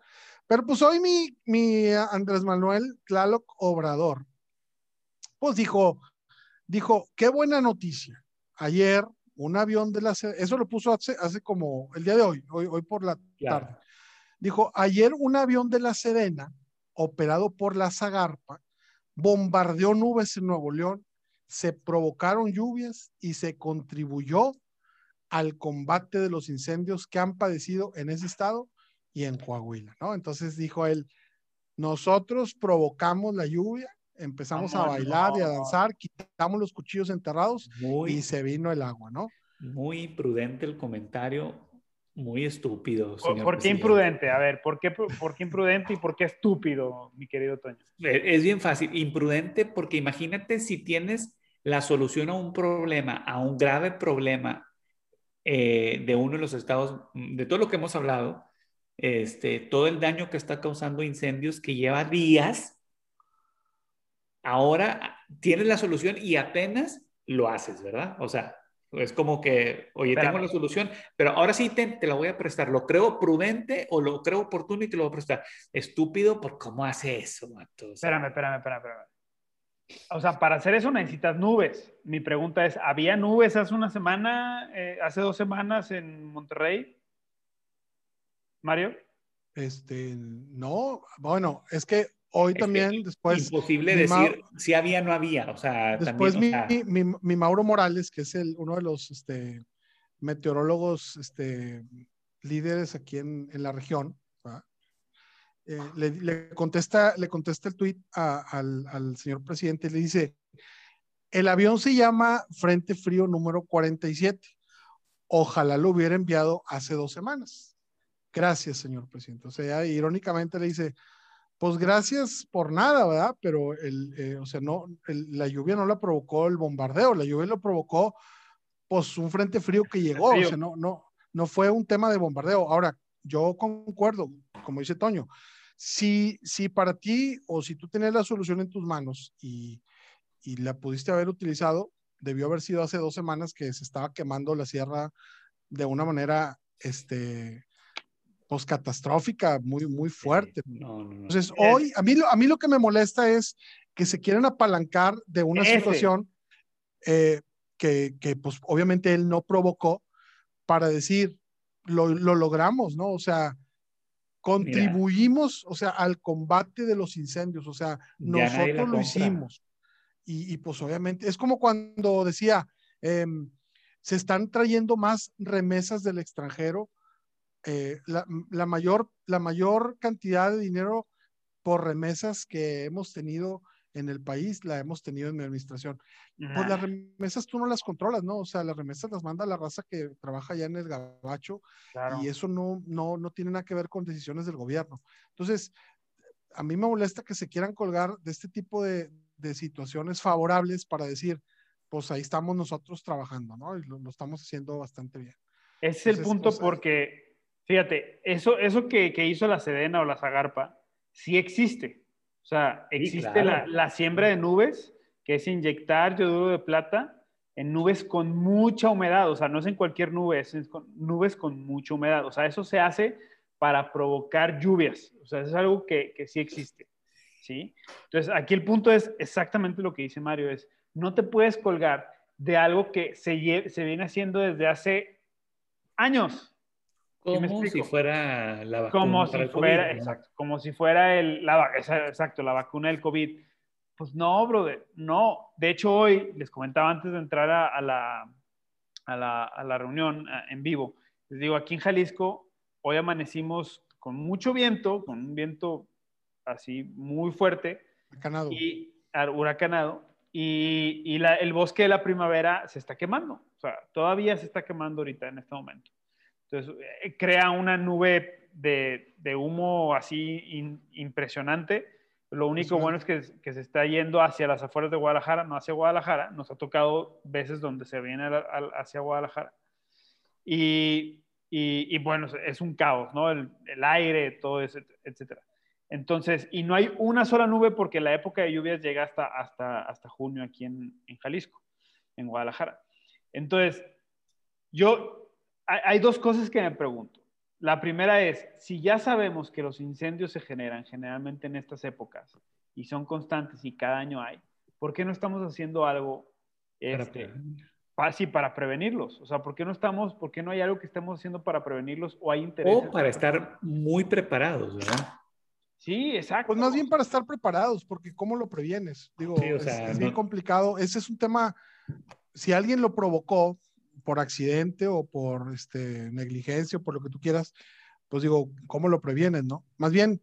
Pero pues hoy mi, mi Andrés Manuel Tlaloc Obrador, pues dijo, dijo, qué buena noticia. Ayer un avión de la eso lo puso hace, hace como el día de hoy, hoy, hoy por la tarde. Dijo, ayer un avión de la Serena operado por la Zagarpa, bombardeó nubes en Nuevo León, se provocaron lluvias y se contribuyó al combate de los incendios que han padecido en ese estado y en Coahuila, ¿no? Entonces dijo él, nosotros provocamos la lluvia, empezamos a bailar y a danzar, quitamos los cuchillos enterrados y se vino el agua, ¿no? Muy prudente el comentario, muy estúpido. Señor ¿Por, qué imprudente? A ver, ¿por qué, ¿por qué imprudente y por qué estúpido, mi querido Toño? E, es bien fácil. Imprudente porque imagínate si tienes la solución a un problema, a un grave problema eh, de uno de los estados, de todo lo que hemos hablado, este, todo el daño que está causando incendios que lleva días, ahora tienes la solución y apenas lo haces, ¿verdad? O sea, es como que, oye, tengo la solución, pero ahora sí te, la voy a prestar. ¿Lo creo prudente o lo creo oportuno y te lo voy a prestar? Estúpido, ¿por cómo hace eso, Mato? espérame, espérame, espérame, O sea, para hacer eso necesitas nubes. Mi pregunta es, ¿había nubes hace una semana, eh, hace dos semanas en Monterrey? Mario. Este, no, bueno, es que hoy también, después... Imposible decir si había o no había, o sea... Después mi, mi, Mauro Morales, que es el, uno de los este, meteorólogos este, líderes aquí en, en la región, eh, le, le, contesta, le contesta el tweet al, al señor presidente y le dice, el avión se llama Frente Frío número 47. Ojalá lo hubiera enviado hace dos semanas. Gracias, señor presidente. O sea, irónicamente le dice, pues gracias por nada, ¿verdad? Pero el, eh, o sea, no, la lluvia no la provocó el bombardeo, la lluvia lo provocó, pues un frente frío que llegó, o sea, no, no, no fue un tema de bombardeo. Ahora, yo concuerdo, como dice Toño, si, si para ti o si tú tenías la solución en tus manos y, y la pudiste haber utilizado, debió haber sido hace dos semanas que se estaba quemando la sierra de una manera, este, pues catastrófica, muy, muy fuerte. Entonces, hoy, a mí, a mí lo que me molesta es que se quieren apalancar de una situación eh, que, que, pues, obviamente él no provocó para decir, lo, lo logramos, ¿no? O sea, contribuimos, o sea, al combate de los incendios, o sea, nosotros lo hicimos. Y, y, pues obviamente, es como cuando decía, em, se están trayendo más remesas del extranjero eh, la, mayor, la mayor cantidad de dinero por remesas que hemos tenido en el país, la hemos tenido en mi administración. Pues las remesas tú no las controlas, ¿no? O sea, las remesas las manda la raza que trabaja allá en el gabacho y eso no, no, no tiene nada que ver con decisiones del gobierno. Entonces, a mí me molesta que se quieran colgar de este tipo de, de situaciones favorables para decir, pues ahí estamos nosotros trabajando, ¿no? Y lo, estamos haciendo bastante bien. Ese es el punto porque Fíjate, eso, eso que, hizo la Sedena o la Zagarpa sí existe. O sea, existe la, la, siembra de nubes, que es inyectar yoduro de plata en nubes con mucha humedad, o sea, no es en cualquier nube, es en nubes con mucha humedad. O sea, eso se hace para provocar lluvias. O sea, es algo que, que sí existe. ¿sí? Entonces, aquí el punto es exactamente lo que dice Mario, es no te puedes colgar de algo que se, se viene haciendo desde hace años. Como si fuera la vacuna. Como si fuera, exacto, como si fuera el, la, exacto, la vacuna del COVID. Pues no, brother, no. De hecho, hoy les comentaba antes de entrar a, la, a, la, a la reunión en vivo, les digo, aquí en Jalisco, hoy amanecimos con mucho viento, con un viento así muy fuerte. Huracanado. Y, huracanado. Y, y la, el bosque de la primavera se está quemando. O sea, todavía se está quemando ahorita en este momento. Entonces, eh, crea una nube de, de humo así impresionante. Lo único bueno es que, que, se está yendo hacia las afueras de Guadalajara, no hacia Guadalajara. Nos ha tocado veces donde se viene hacia Guadalajara. Y, y, y, bueno, es un caos, ¿no? El, el aire, todo eso, etcétera. Entonces, y no hay una sola nube porque la época de lluvias llega hasta, hasta, hasta junio aquí en, en Jalisco, en Guadalajara. Entonces, yo, hay, hay, dos cosas que me pregunto. La primera es, si ya sabemos que los incendios se generan generalmente en estas épocas y son constantes y cada año hay, ¿por qué no estamos haciendo algo este, para, sí, para prevenirlos? O sea, ¿por qué no estamos, por qué no hay algo que estemos haciendo para prevenirlos o hay interés? O para estar muy preparados, ¿verdad? Sí, exacto. Pues más bien para estar preparados, porque ¿cómo lo previenes? Digo, sí, o sea, es, es no... bien complicado. Ese es un tema, si alguien lo provocó por accidente o por este, negligencia o por lo que tú quieras, pues digo, ¿cómo lo previenes, no? Más bien,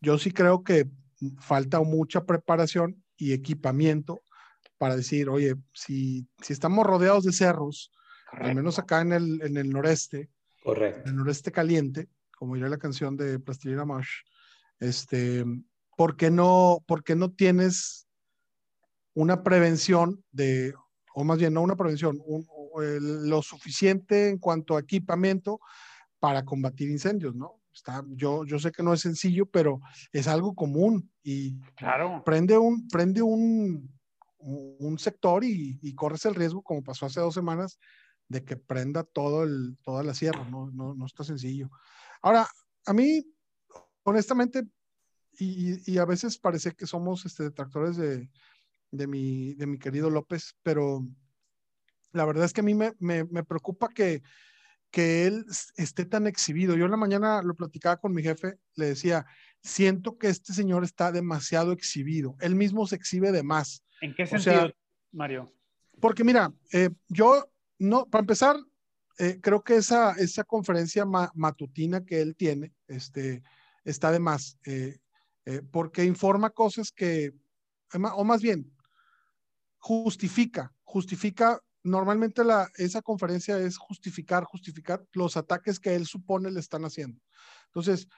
yo sí creo que falta mucha preparación y equipamiento para decir, oye, si, si estamos rodeados de cerros, Correcto. al menos acá en el, en el noreste, Correcto. en el noreste caliente, como diría la canción de Plastilina Mosh, este, ¿por qué no, por qué no tienes una prevención de, o más bien no una prevención, un, el, lo suficiente en cuanto a equipamiento para combatir incendios, ¿no? Está, yo, yo sé que no es sencillo, pero es algo común y claro. prende un, prende un, un sector y, y, corres el riesgo, como pasó hace dos semanas, de que prenda todo el, toda la sierra, no, no, no está sencillo. Ahora, a mí honestamente, y, y, a veces parece que somos este, detractores de, de, mi, de mi querido López, pero la verdad es que a mí me, me, me preocupa que, que él esté tan exhibido. Yo en la mañana lo platicaba con mi jefe, le decía, siento que este señor está demasiado exhibido. Él mismo se exhibe de más. ¿En qué sentido, o sea, Mario? Porque mira, eh, yo no, para empezar, eh, creo que esa, esa conferencia ma matutina que él tiene, este, está de más, eh, eh, porque informa cosas que, o más bien, justifica, justifica, normalmente la, esa conferencia es justificar, justificar los ataques que él supone le están haciendo. Entonces,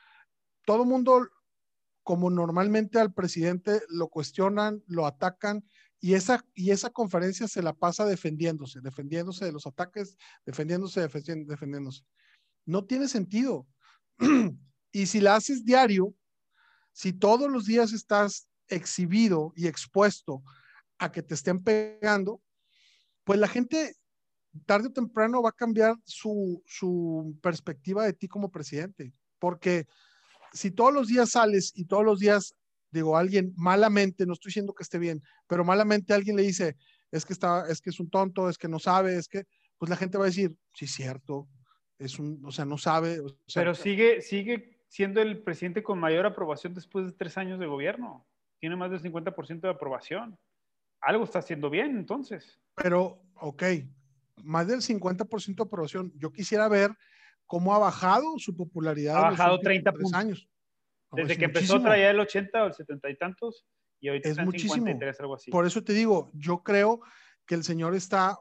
todo mundo, como normalmente al presidente lo cuestionan, lo atacan, y esa, y esa conferencia se la pasa defendiéndose, defendiéndose de los ataques, defendiéndose, defendiéndose. No tiene sentido. Y si la haces diario, si todos los días estás exhibido y expuesto a que te estén pegando, pues la gente tarde o temprano va a cambiar su, su perspectiva de ti como presidente. Porque si todos los días sales y todos los días, digo, alguien malamente, no estoy diciendo que esté bien, pero malamente alguien le dice, es que, está, es que es un tonto, es que no sabe, es que, pues la gente va a decir, sí, cierto, es un, o sea, no sabe. Pero sigue, sigue siendo el presidente con mayor aprobación después de tres años de gobierno. Tiene más del 50% de aprobación. Algo está haciendo bien, entonces. Pero, ok, más del 50% de aprobación. Yo quisiera ver cómo ha bajado su popularidad. Ha bajado 30 puntos. años. No, Desde que muchísimo. empezó traía el 80 o el 70 y tantos y ahorita es está muchísimo. 53, algo así. Por eso te digo, yo creo que el señor está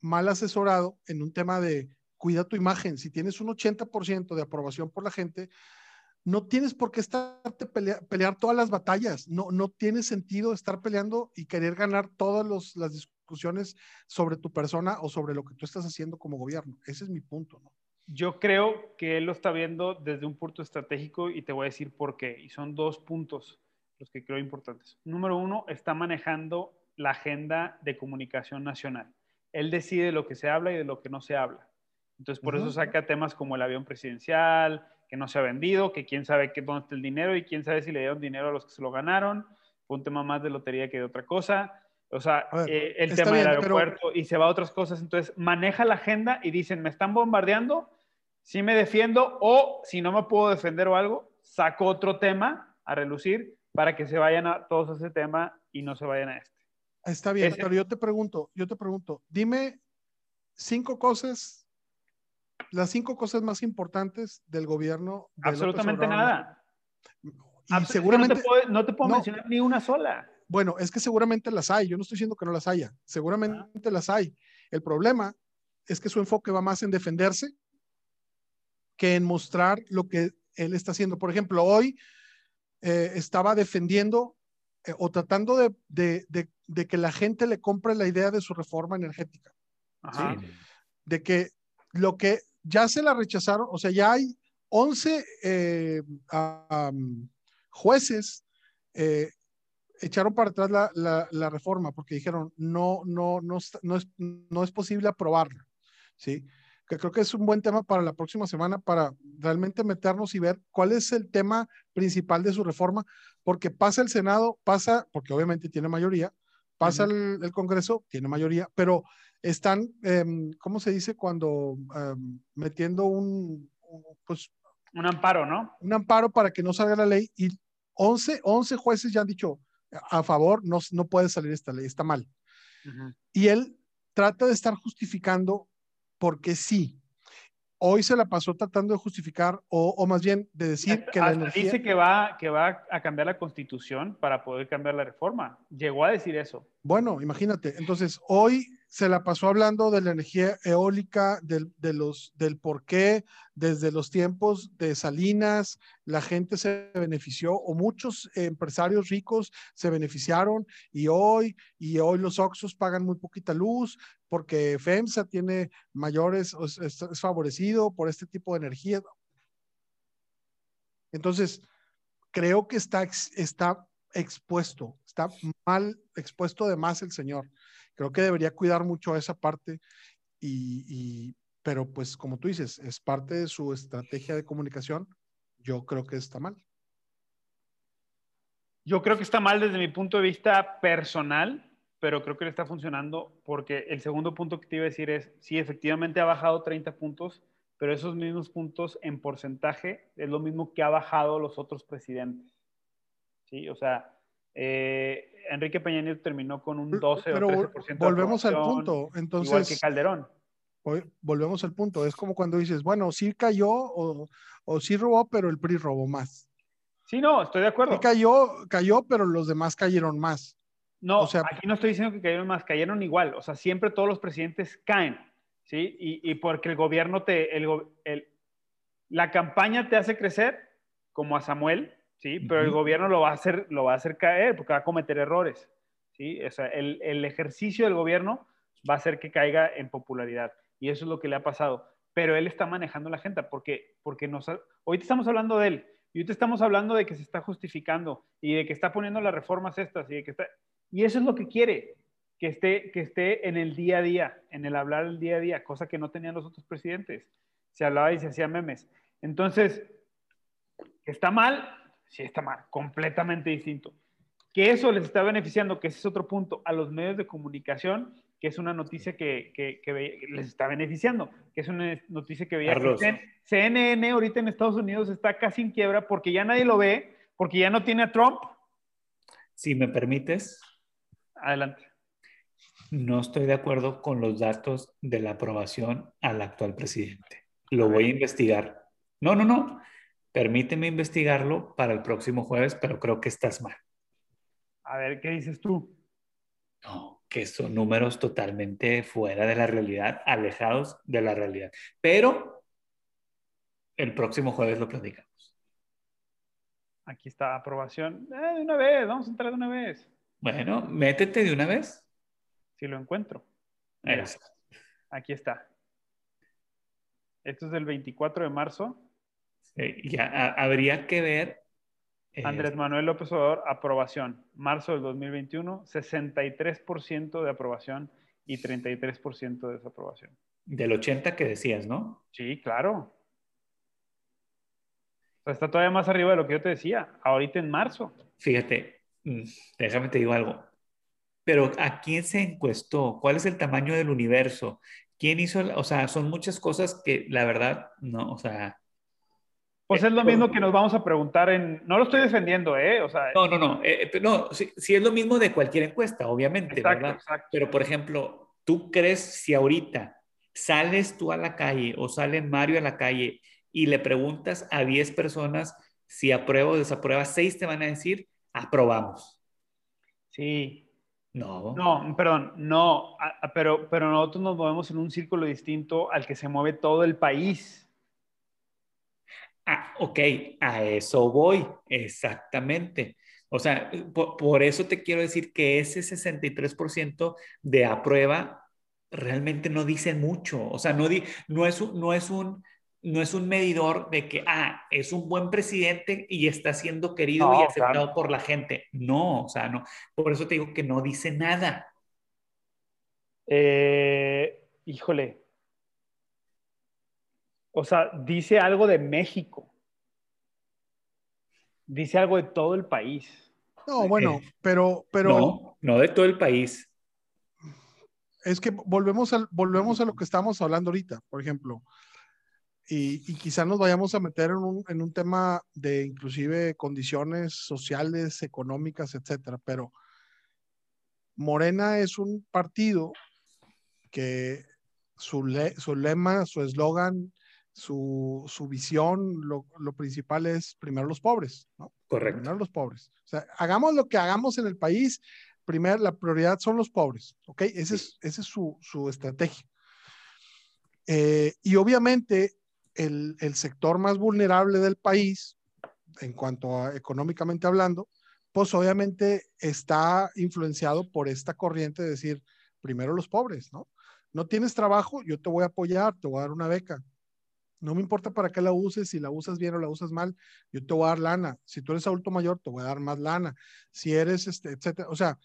mal asesorado en un tema de cuida tu imagen. Si tienes un 80% de aprobación por la gente, no tienes por qué estarte pelear, pelear todas las batallas. No, no tiene sentido estar peleando y querer ganar todas los, las discusiones sobre tu persona o sobre lo que tú estás haciendo como gobierno. Ese es mi punto. ¿no? Yo creo que él lo está viendo desde un punto estratégico y te voy a decir por qué. Y son dos puntos. los que creo importantes. Número uno, está manejando la agenda de comunicación nacional. Él decide lo que se habla y de lo que no se habla. Entonces, por eso saca temas como el avión presidencial, que no se ha vendido, que quién sabe qué, dónde está el dinero y quién sabe si le dieron dinero a los que se lo ganaron. Fue un tema más de lotería que de otra cosa. O sea, eh, el tema del aeropuerto y se va a otras cosas. Entonces, maneja la agenda y dicen, me están bombardeando, si me defiendo o si no me puedo defender o algo, saco otro tema a relucir para que se vayan a todos a ese tema y no se vayan a este. Está bien, pero yo te pregunto, yo te pregunto, dime cinco cosas, las cinco cosas más importantes del gobierno. Absolutamente nada. Y seguramente no te puedo, mencionar ni una sola. Bueno, es que seguramente las hay. Yo no estoy diciendo que no las haya. Seguramente las hay. El problema es que su enfoque va más en defenderse que en mostrar lo que él está haciendo. Por ejemplo, hoy eh, estaba defendiendo eh, o tratando de, que la gente le compre la idea de su reforma energética. De que lo que ya se la rechazaron, o sea, ya hay 11 eh, jueces echaron para atrás la, reforma porque dijeron no, no, no, no, es, no es posible aprobarla. ¿sí? que creo que es un buen tema para la próxima semana para realmente meternos y ver cuál es el tema principal de su reforma, porque pasa el Senado, pasa, porque obviamente tiene mayoría, pasa el, Congreso, tiene mayoría, pero están, em, ¿cómo se dice? Cuando em, metiendo un, pues, un amparo, ¿no? Un amparo para que no salga la ley y 11, 11 jueces ya han dicho a favor, no, no puede salir esta ley, está mal. Y él trata de estar justificando porque sí. Hoy se la pasó tratando de justificar o, más bien de decir que la energía... Dice que va, que va a cambiar la constitución para poder cambiar la reforma. Llegó a decir eso. Bueno, imagínate. Entonces, hoy se la pasó hablando de la energía eólica, del, del por qué, desde los tiempos de Salinas, la gente se benefició o muchos empresarios ricos se beneficiaron y hoy, y hoy los Oxos pagan muy poquita luz porque FEMSA tiene mayores, es, es favorecido por este tipo de energía. Entonces, creo que está, está expuesto, está mal expuesto de más el señor creo que debería cuidar mucho esa parte y, pero pues como tú dices, es parte de su estrategia de comunicación, yo creo que está mal. Yo creo que está mal desde mi punto de vista personal, pero creo que le está funcionando porque el segundo punto que te iba a decir es, sí, efectivamente ha bajado 30 puntos, pero esos mismos puntos en porcentaje es lo mismo que ha bajado los otros presidentes. ¿Sí? O sea, eh, Enrique Peña Nieto terminó con un 12 Pero o 13% volvemos al punto. Entonces, igual que Calderón. Volvemos al punto. Es como cuando dices, bueno, sí cayó o, o sí robó, pero el PRI robó más. Sí, no, estoy de acuerdo. Sí cayó, cayó, pero los demás cayeron más. No, o sea, aquí no estoy diciendo que cayeron más, cayeron igual. O sea, siempre todos los presidentes caen, ¿sí? Y, y porque el gobierno te, el, el, la campaña te hace crecer, como a Samuel, ¿sí? Pero el gobierno lo va a hacer, lo va a hacer caer porque va a cometer errores, ¿sí? O sea, el, el, ejercicio del gobierno va a hacer que caiga en popularidad y eso es lo que le ha pasado. Pero él está manejando la gente porque, porque nos, hoy estamos hablando de él y hoy estamos hablando de que se está justificando y de que está poniendo las reformas estas y de que está, y eso es lo que quiere, que esté, que esté en el día a día, en el hablar el día a día, cosa que no tenían los otros presidentes. Se hablaba y se hacía memes. Entonces, está mal, sí está mal, completamente distinto. Que eso les está beneficiando, que ese es otro punto, a los medios de comunicación, que es una noticia que, que, les está beneficiando, que es una noticia que veía CNN ahorita en Estados Unidos está casi en quiebra porque ya nadie lo ve, porque ya no tiene a Trump. Si me permites. Adelante. No estoy de acuerdo con los datos de la aprobación al actual presidente. Lo voy a investigar. No, no, no. Permíteme investigarlo para el próximo jueves, pero creo que estás mal. A ver, ¿qué dices tú? No, que son números totalmente fuera de la realidad, alejados de la realidad. Pero el próximo jueves lo platicamos. Aquí está, aprobación. Eh, de una vez, vamos a entrar de una vez. Bueno, métete de una vez. Si lo encuentro. aquí está. Esto es del 24 de marzo ya habría que ver Andrés Manuel López Obrador, aprobación. Marzo del 2021, 63% de aprobación y 33% de desaprobación. Del 80 que decías, ¿no? Sí, claro. O sea, está todavía más arriba de lo que yo te decía, ahorita en marzo. Fíjate, mm, déjame te digo algo. Pero ¿a quién se encuestó? ¿Cuál es el tamaño del universo? ¿Quién hizo? O sea, son muchas cosas que la verdad, no, o sea, pues es lo mismo que nos vamos a preguntar en... No lo estoy defendiendo, ¿eh? O sea, no, no, no. Eh, eh, no, sí, es lo mismo de cualquier encuesta, obviamente, exacto, ¿verdad? Exacto. Pero, por ejemplo, ¿tú crees si ahorita sales tú a la calle o sale Mario a la calle y le preguntas a 10 personas si aprueba o desaprueba, 6 te van a decir, aprobamos. Sí. No. No, perdón, no, pero, pero nosotros nos movemos en un círculo distinto al que se mueve todo el país. Ah, ok, a eso voy, exactamente. O sea, por, eso te quiero decir que ese 63% de aprueba realmente no dice mucho. O sea, no, no, es un, no, es un, no es un medidor de que, ah, es un buen presidente y está siendo querido y aceptado por la gente. No, o sea, no. Por eso te digo que no dice nada. Eh, híjole, o sea, dice algo de México. Dice algo de todo el país. No, bueno, pero, pero. No, no de todo el país. Es que volvemos, al, volvemos a lo que estamos hablando ahorita, por ejemplo. Y, y quizá nos vayamos a meter en un, en un, tema de inclusive condiciones sociales, económicas, etcétera. Pero Morena es un partido que su, su lema, su eslogan su, su visión, lo, lo, principal es primero los pobres, ¿no? Correcto. Primero los pobres. O sea, hagamos lo que hagamos en el país, primero la prioridad son los pobres, ¿ok? Esa es, ese es su, su estrategia. Eh, y obviamente el, el, sector más vulnerable del país, en cuanto a económicamente hablando, pues obviamente está influenciado por esta corriente de decir, primero los pobres, ¿no? No tienes trabajo, yo te voy a apoyar, te voy a dar una beca no me importa para qué la uses, si la usas bien o la usas mal, yo te voy a dar lana. Si tú eres adulto mayor, te voy a dar más lana. Si eres, este, etcétera. O sea,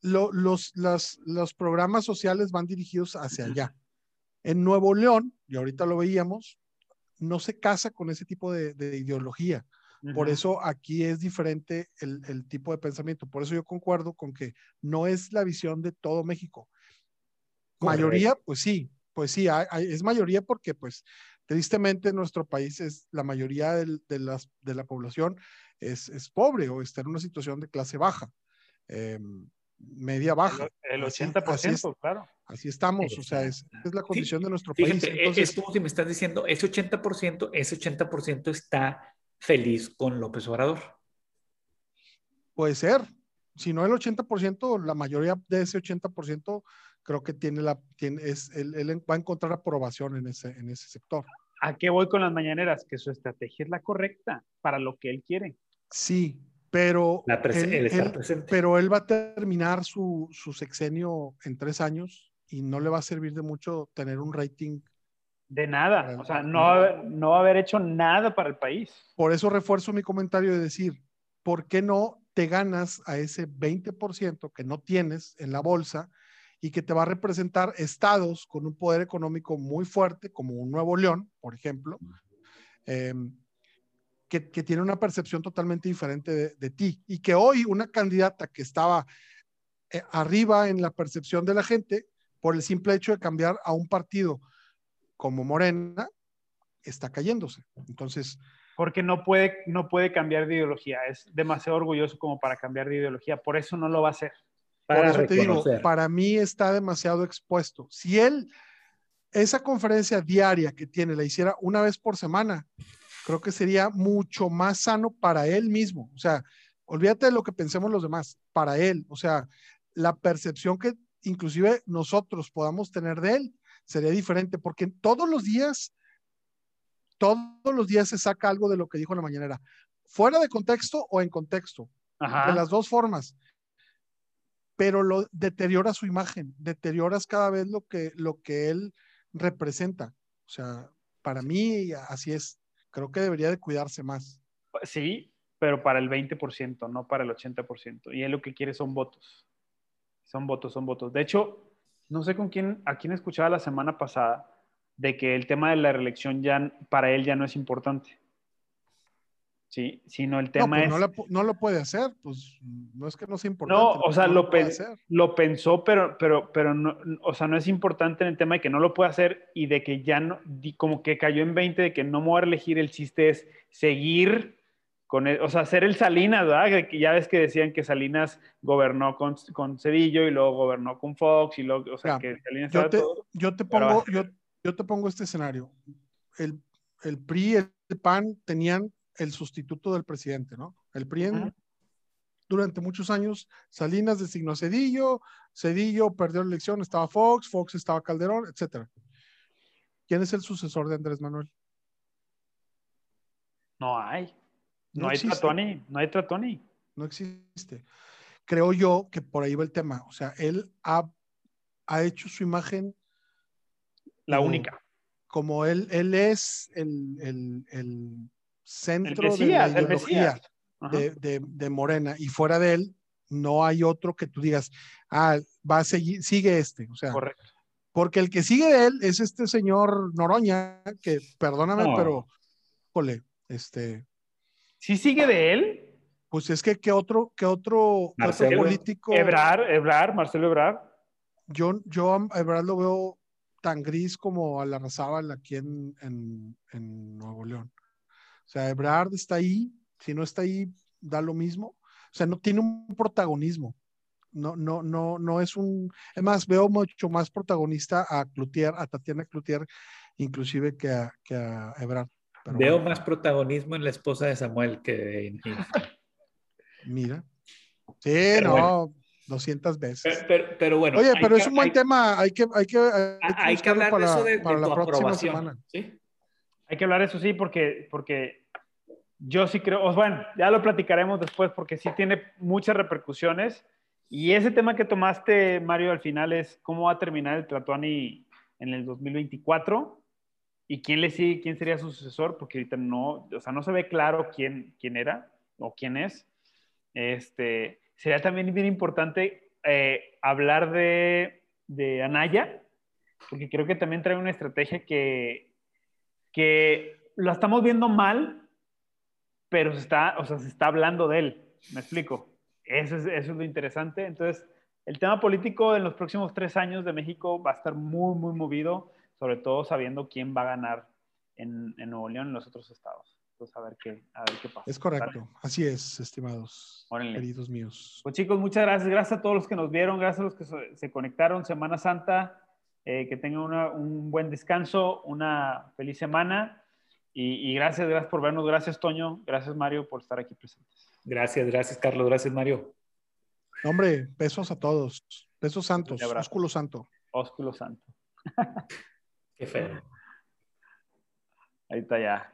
los, los programas sociales van dirigidos hacia allá. En Nuevo León, y ahorita lo veíamos, no se casa con ese tipo de, ideología. Por eso aquí es diferente el, tipo de pensamiento. Por eso yo concuerdo con que no es la visión de todo México. Mayoría, pues sí, pues sí, es mayoría porque pues Tristemente, en nuestro país es la mayoría de, las, de la población es, es, pobre o está en una situación de clase baja, em, media baja. El, 80%, claro. Así estamos, o sea, es, es la condición de nuestro país. E, Entonces, es como si me estás diciendo, ese 80%, ese 80% está feliz con López Obrador. Puede ser. Si no el 80%, la mayoría de ese 80% creo que tiene la, tiene, es, él, va a encontrar aprobación en ese, en ese sector. ¿A qué voy con las mañaneras? Que su estrategia es la correcta para lo que él quiere. Sí, pero, él, pero él va a terminar su, su, sexenio en tres años y no le va a servir de mucho tener un rating. De nada, o sea, no va, no va a haber hecho nada para el país. Por eso refuerzo mi comentario de decir, ¿por qué no te ganas a ese 20% que no tienes en la bolsa y que te va a representar estados con un poder económico muy fuerte, como un Nuevo León, por ejemplo, em, que, tiene una percepción totalmente diferente de, ti y que hoy una candidata que estaba eh, arriba en la percepción de la gente por el simple hecho de cambiar a un partido como Morena, está cayéndose. Entonces... Porque no puede, no puede cambiar de ideología, es demasiado orgulloso como para cambiar de ideología, por eso no lo va a hacer. Para Por eso te digo, para mí está demasiado expuesto. Si él, esa conferencia diaria que tiene, la hiciera una vez por semana, creo que sería mucho más sano para él mismo. O sea, olvídate de lo que pensemos los demás, para él. O sea, la percepción que inclusive nosotros podamos tener de él sería diferente, porque todos los días, todos los días se saca algo de lo que dijo en la mañanera, fuera de contexto o en contexto, de las dos formas pero lo deteriora su imagen, deterioras cada vez lo que, lo que él representa. O sea, para mí así es. Creo que debería de cuidarse más. Sí, pero para el 20%, no para el 80%. Y él lo que quiere son votos. Son votos, son votos. De hecho, no sé con quién, a quién escuchaba la semana pasada de que el tema de la reelección ya para él ya no es importante. Sí, sino el tema pues es... No lo, no lo, puede hacer, pues no es que no sea importante. No, o sea, lo, lo, pensó, pero, pero, pero no, o sea, no es importante en el tema de que no lo puede hacer y de que ya no, como que cayó en 20 de que no me voy a elegir, el chiste es seguir con, o sea, hacer el Salinas, ¿verdad? Que ya ves que decían que Salinas gobernó con, con Cedillo y luego gobernó con Fox y luego, o sea, que Salinas yo te, yo te pongo, yo, yo te pongo este escenario. El, el PRI, el PAN tenían el sustituto del presidente, ¿no? El PRI durante muchos años, Salinas designó a Cedillo, Cedillo perdió la elección, estaba Fox, Fox estaba Calderón, etc. ¿Quién es el sucesor de Andrés Manuel? No hay. No, hay Tratoni, no hay Tratoni. No existe. Creo yo que por ahí va el tema. O sea, él ha, ha hecho su imagen. La única. Como él, él es el, el, el centro de la ideología de, de, Morena y fuera de él no hay otro que tú digas, ah, va a seguir, sigue este, o sea, Correcto. porque el que sigue de él es este señor Noroña, que perdóname, pero, jole, este. ¿Sí sigue de él? Pues es que, ¿qué otro, qué otro, político? Ebrar, Ebrar, Marcelo Ebrar. Yo, yo a Ebrar lo veo tan gris como a la Razábal aquí en, en, en Nuevo León. O sea, Ebrard está ahí, si no está ahí, da lo mismo. O sea, no tiene un protagonismo. No, no, no, no es un. Es más, veo mucho más protagonista a Cloutier, a Tatiana Cloutier, inclusive que a, que a Ebrard. veo más protagonismo en la esposa de Samuel que en. Mira. Sí, no. 200 veces. Pero, bueno. Oye, pero es un buen tema. Hay que, hay que, hay que, hablar de eso de, para la próxima semana. ¿sí? Hay que hablar eso sí, porque, porque yo sí creo, bueno, ya lo platicaremos después porque sí tiene muchas repercusiones. Y ese tema que tomaste, Mario, al final es cómo va a terminar el Tratuani en el 2024 y quién le sigue, quién sería su sucesor, porque ahorita no, o sea, no se ve claro quién, quién era o quién es. Este, sería también bien importante eh, hablar de, de Anaya, porque creo que también trae una estrategia que, que lo estamos viendo mal, pero se está, o sea, se está hablando de él. ¿Me explico? Eso es, eso es lo interesante. Entonces, el tema político en los próximos tres años de México va a estar muy, muy movido, sobre todo sabiendo quién va a ganar en, en Nuevo León y en los otros estados. Entonces, a ver qué, a ver qué pasa. Es correcto. Así es, estimados, queridos míos. Pues chicos, muchas gracias. Gracias a todos los que nos vieron, gracias a los que se conectaron. Semana Santa. Eh, que tengan un buen descanso, una feliz semana y, gracias, gracias por vernos, gracias Toño, gracias Mario por estar aquí presentes. Gracias, gracias Carlos, gracias Mario. Hombre, besos a todos, besos santos, ósculo santo. Ósculo santo. Qué feo. Ahí está ya.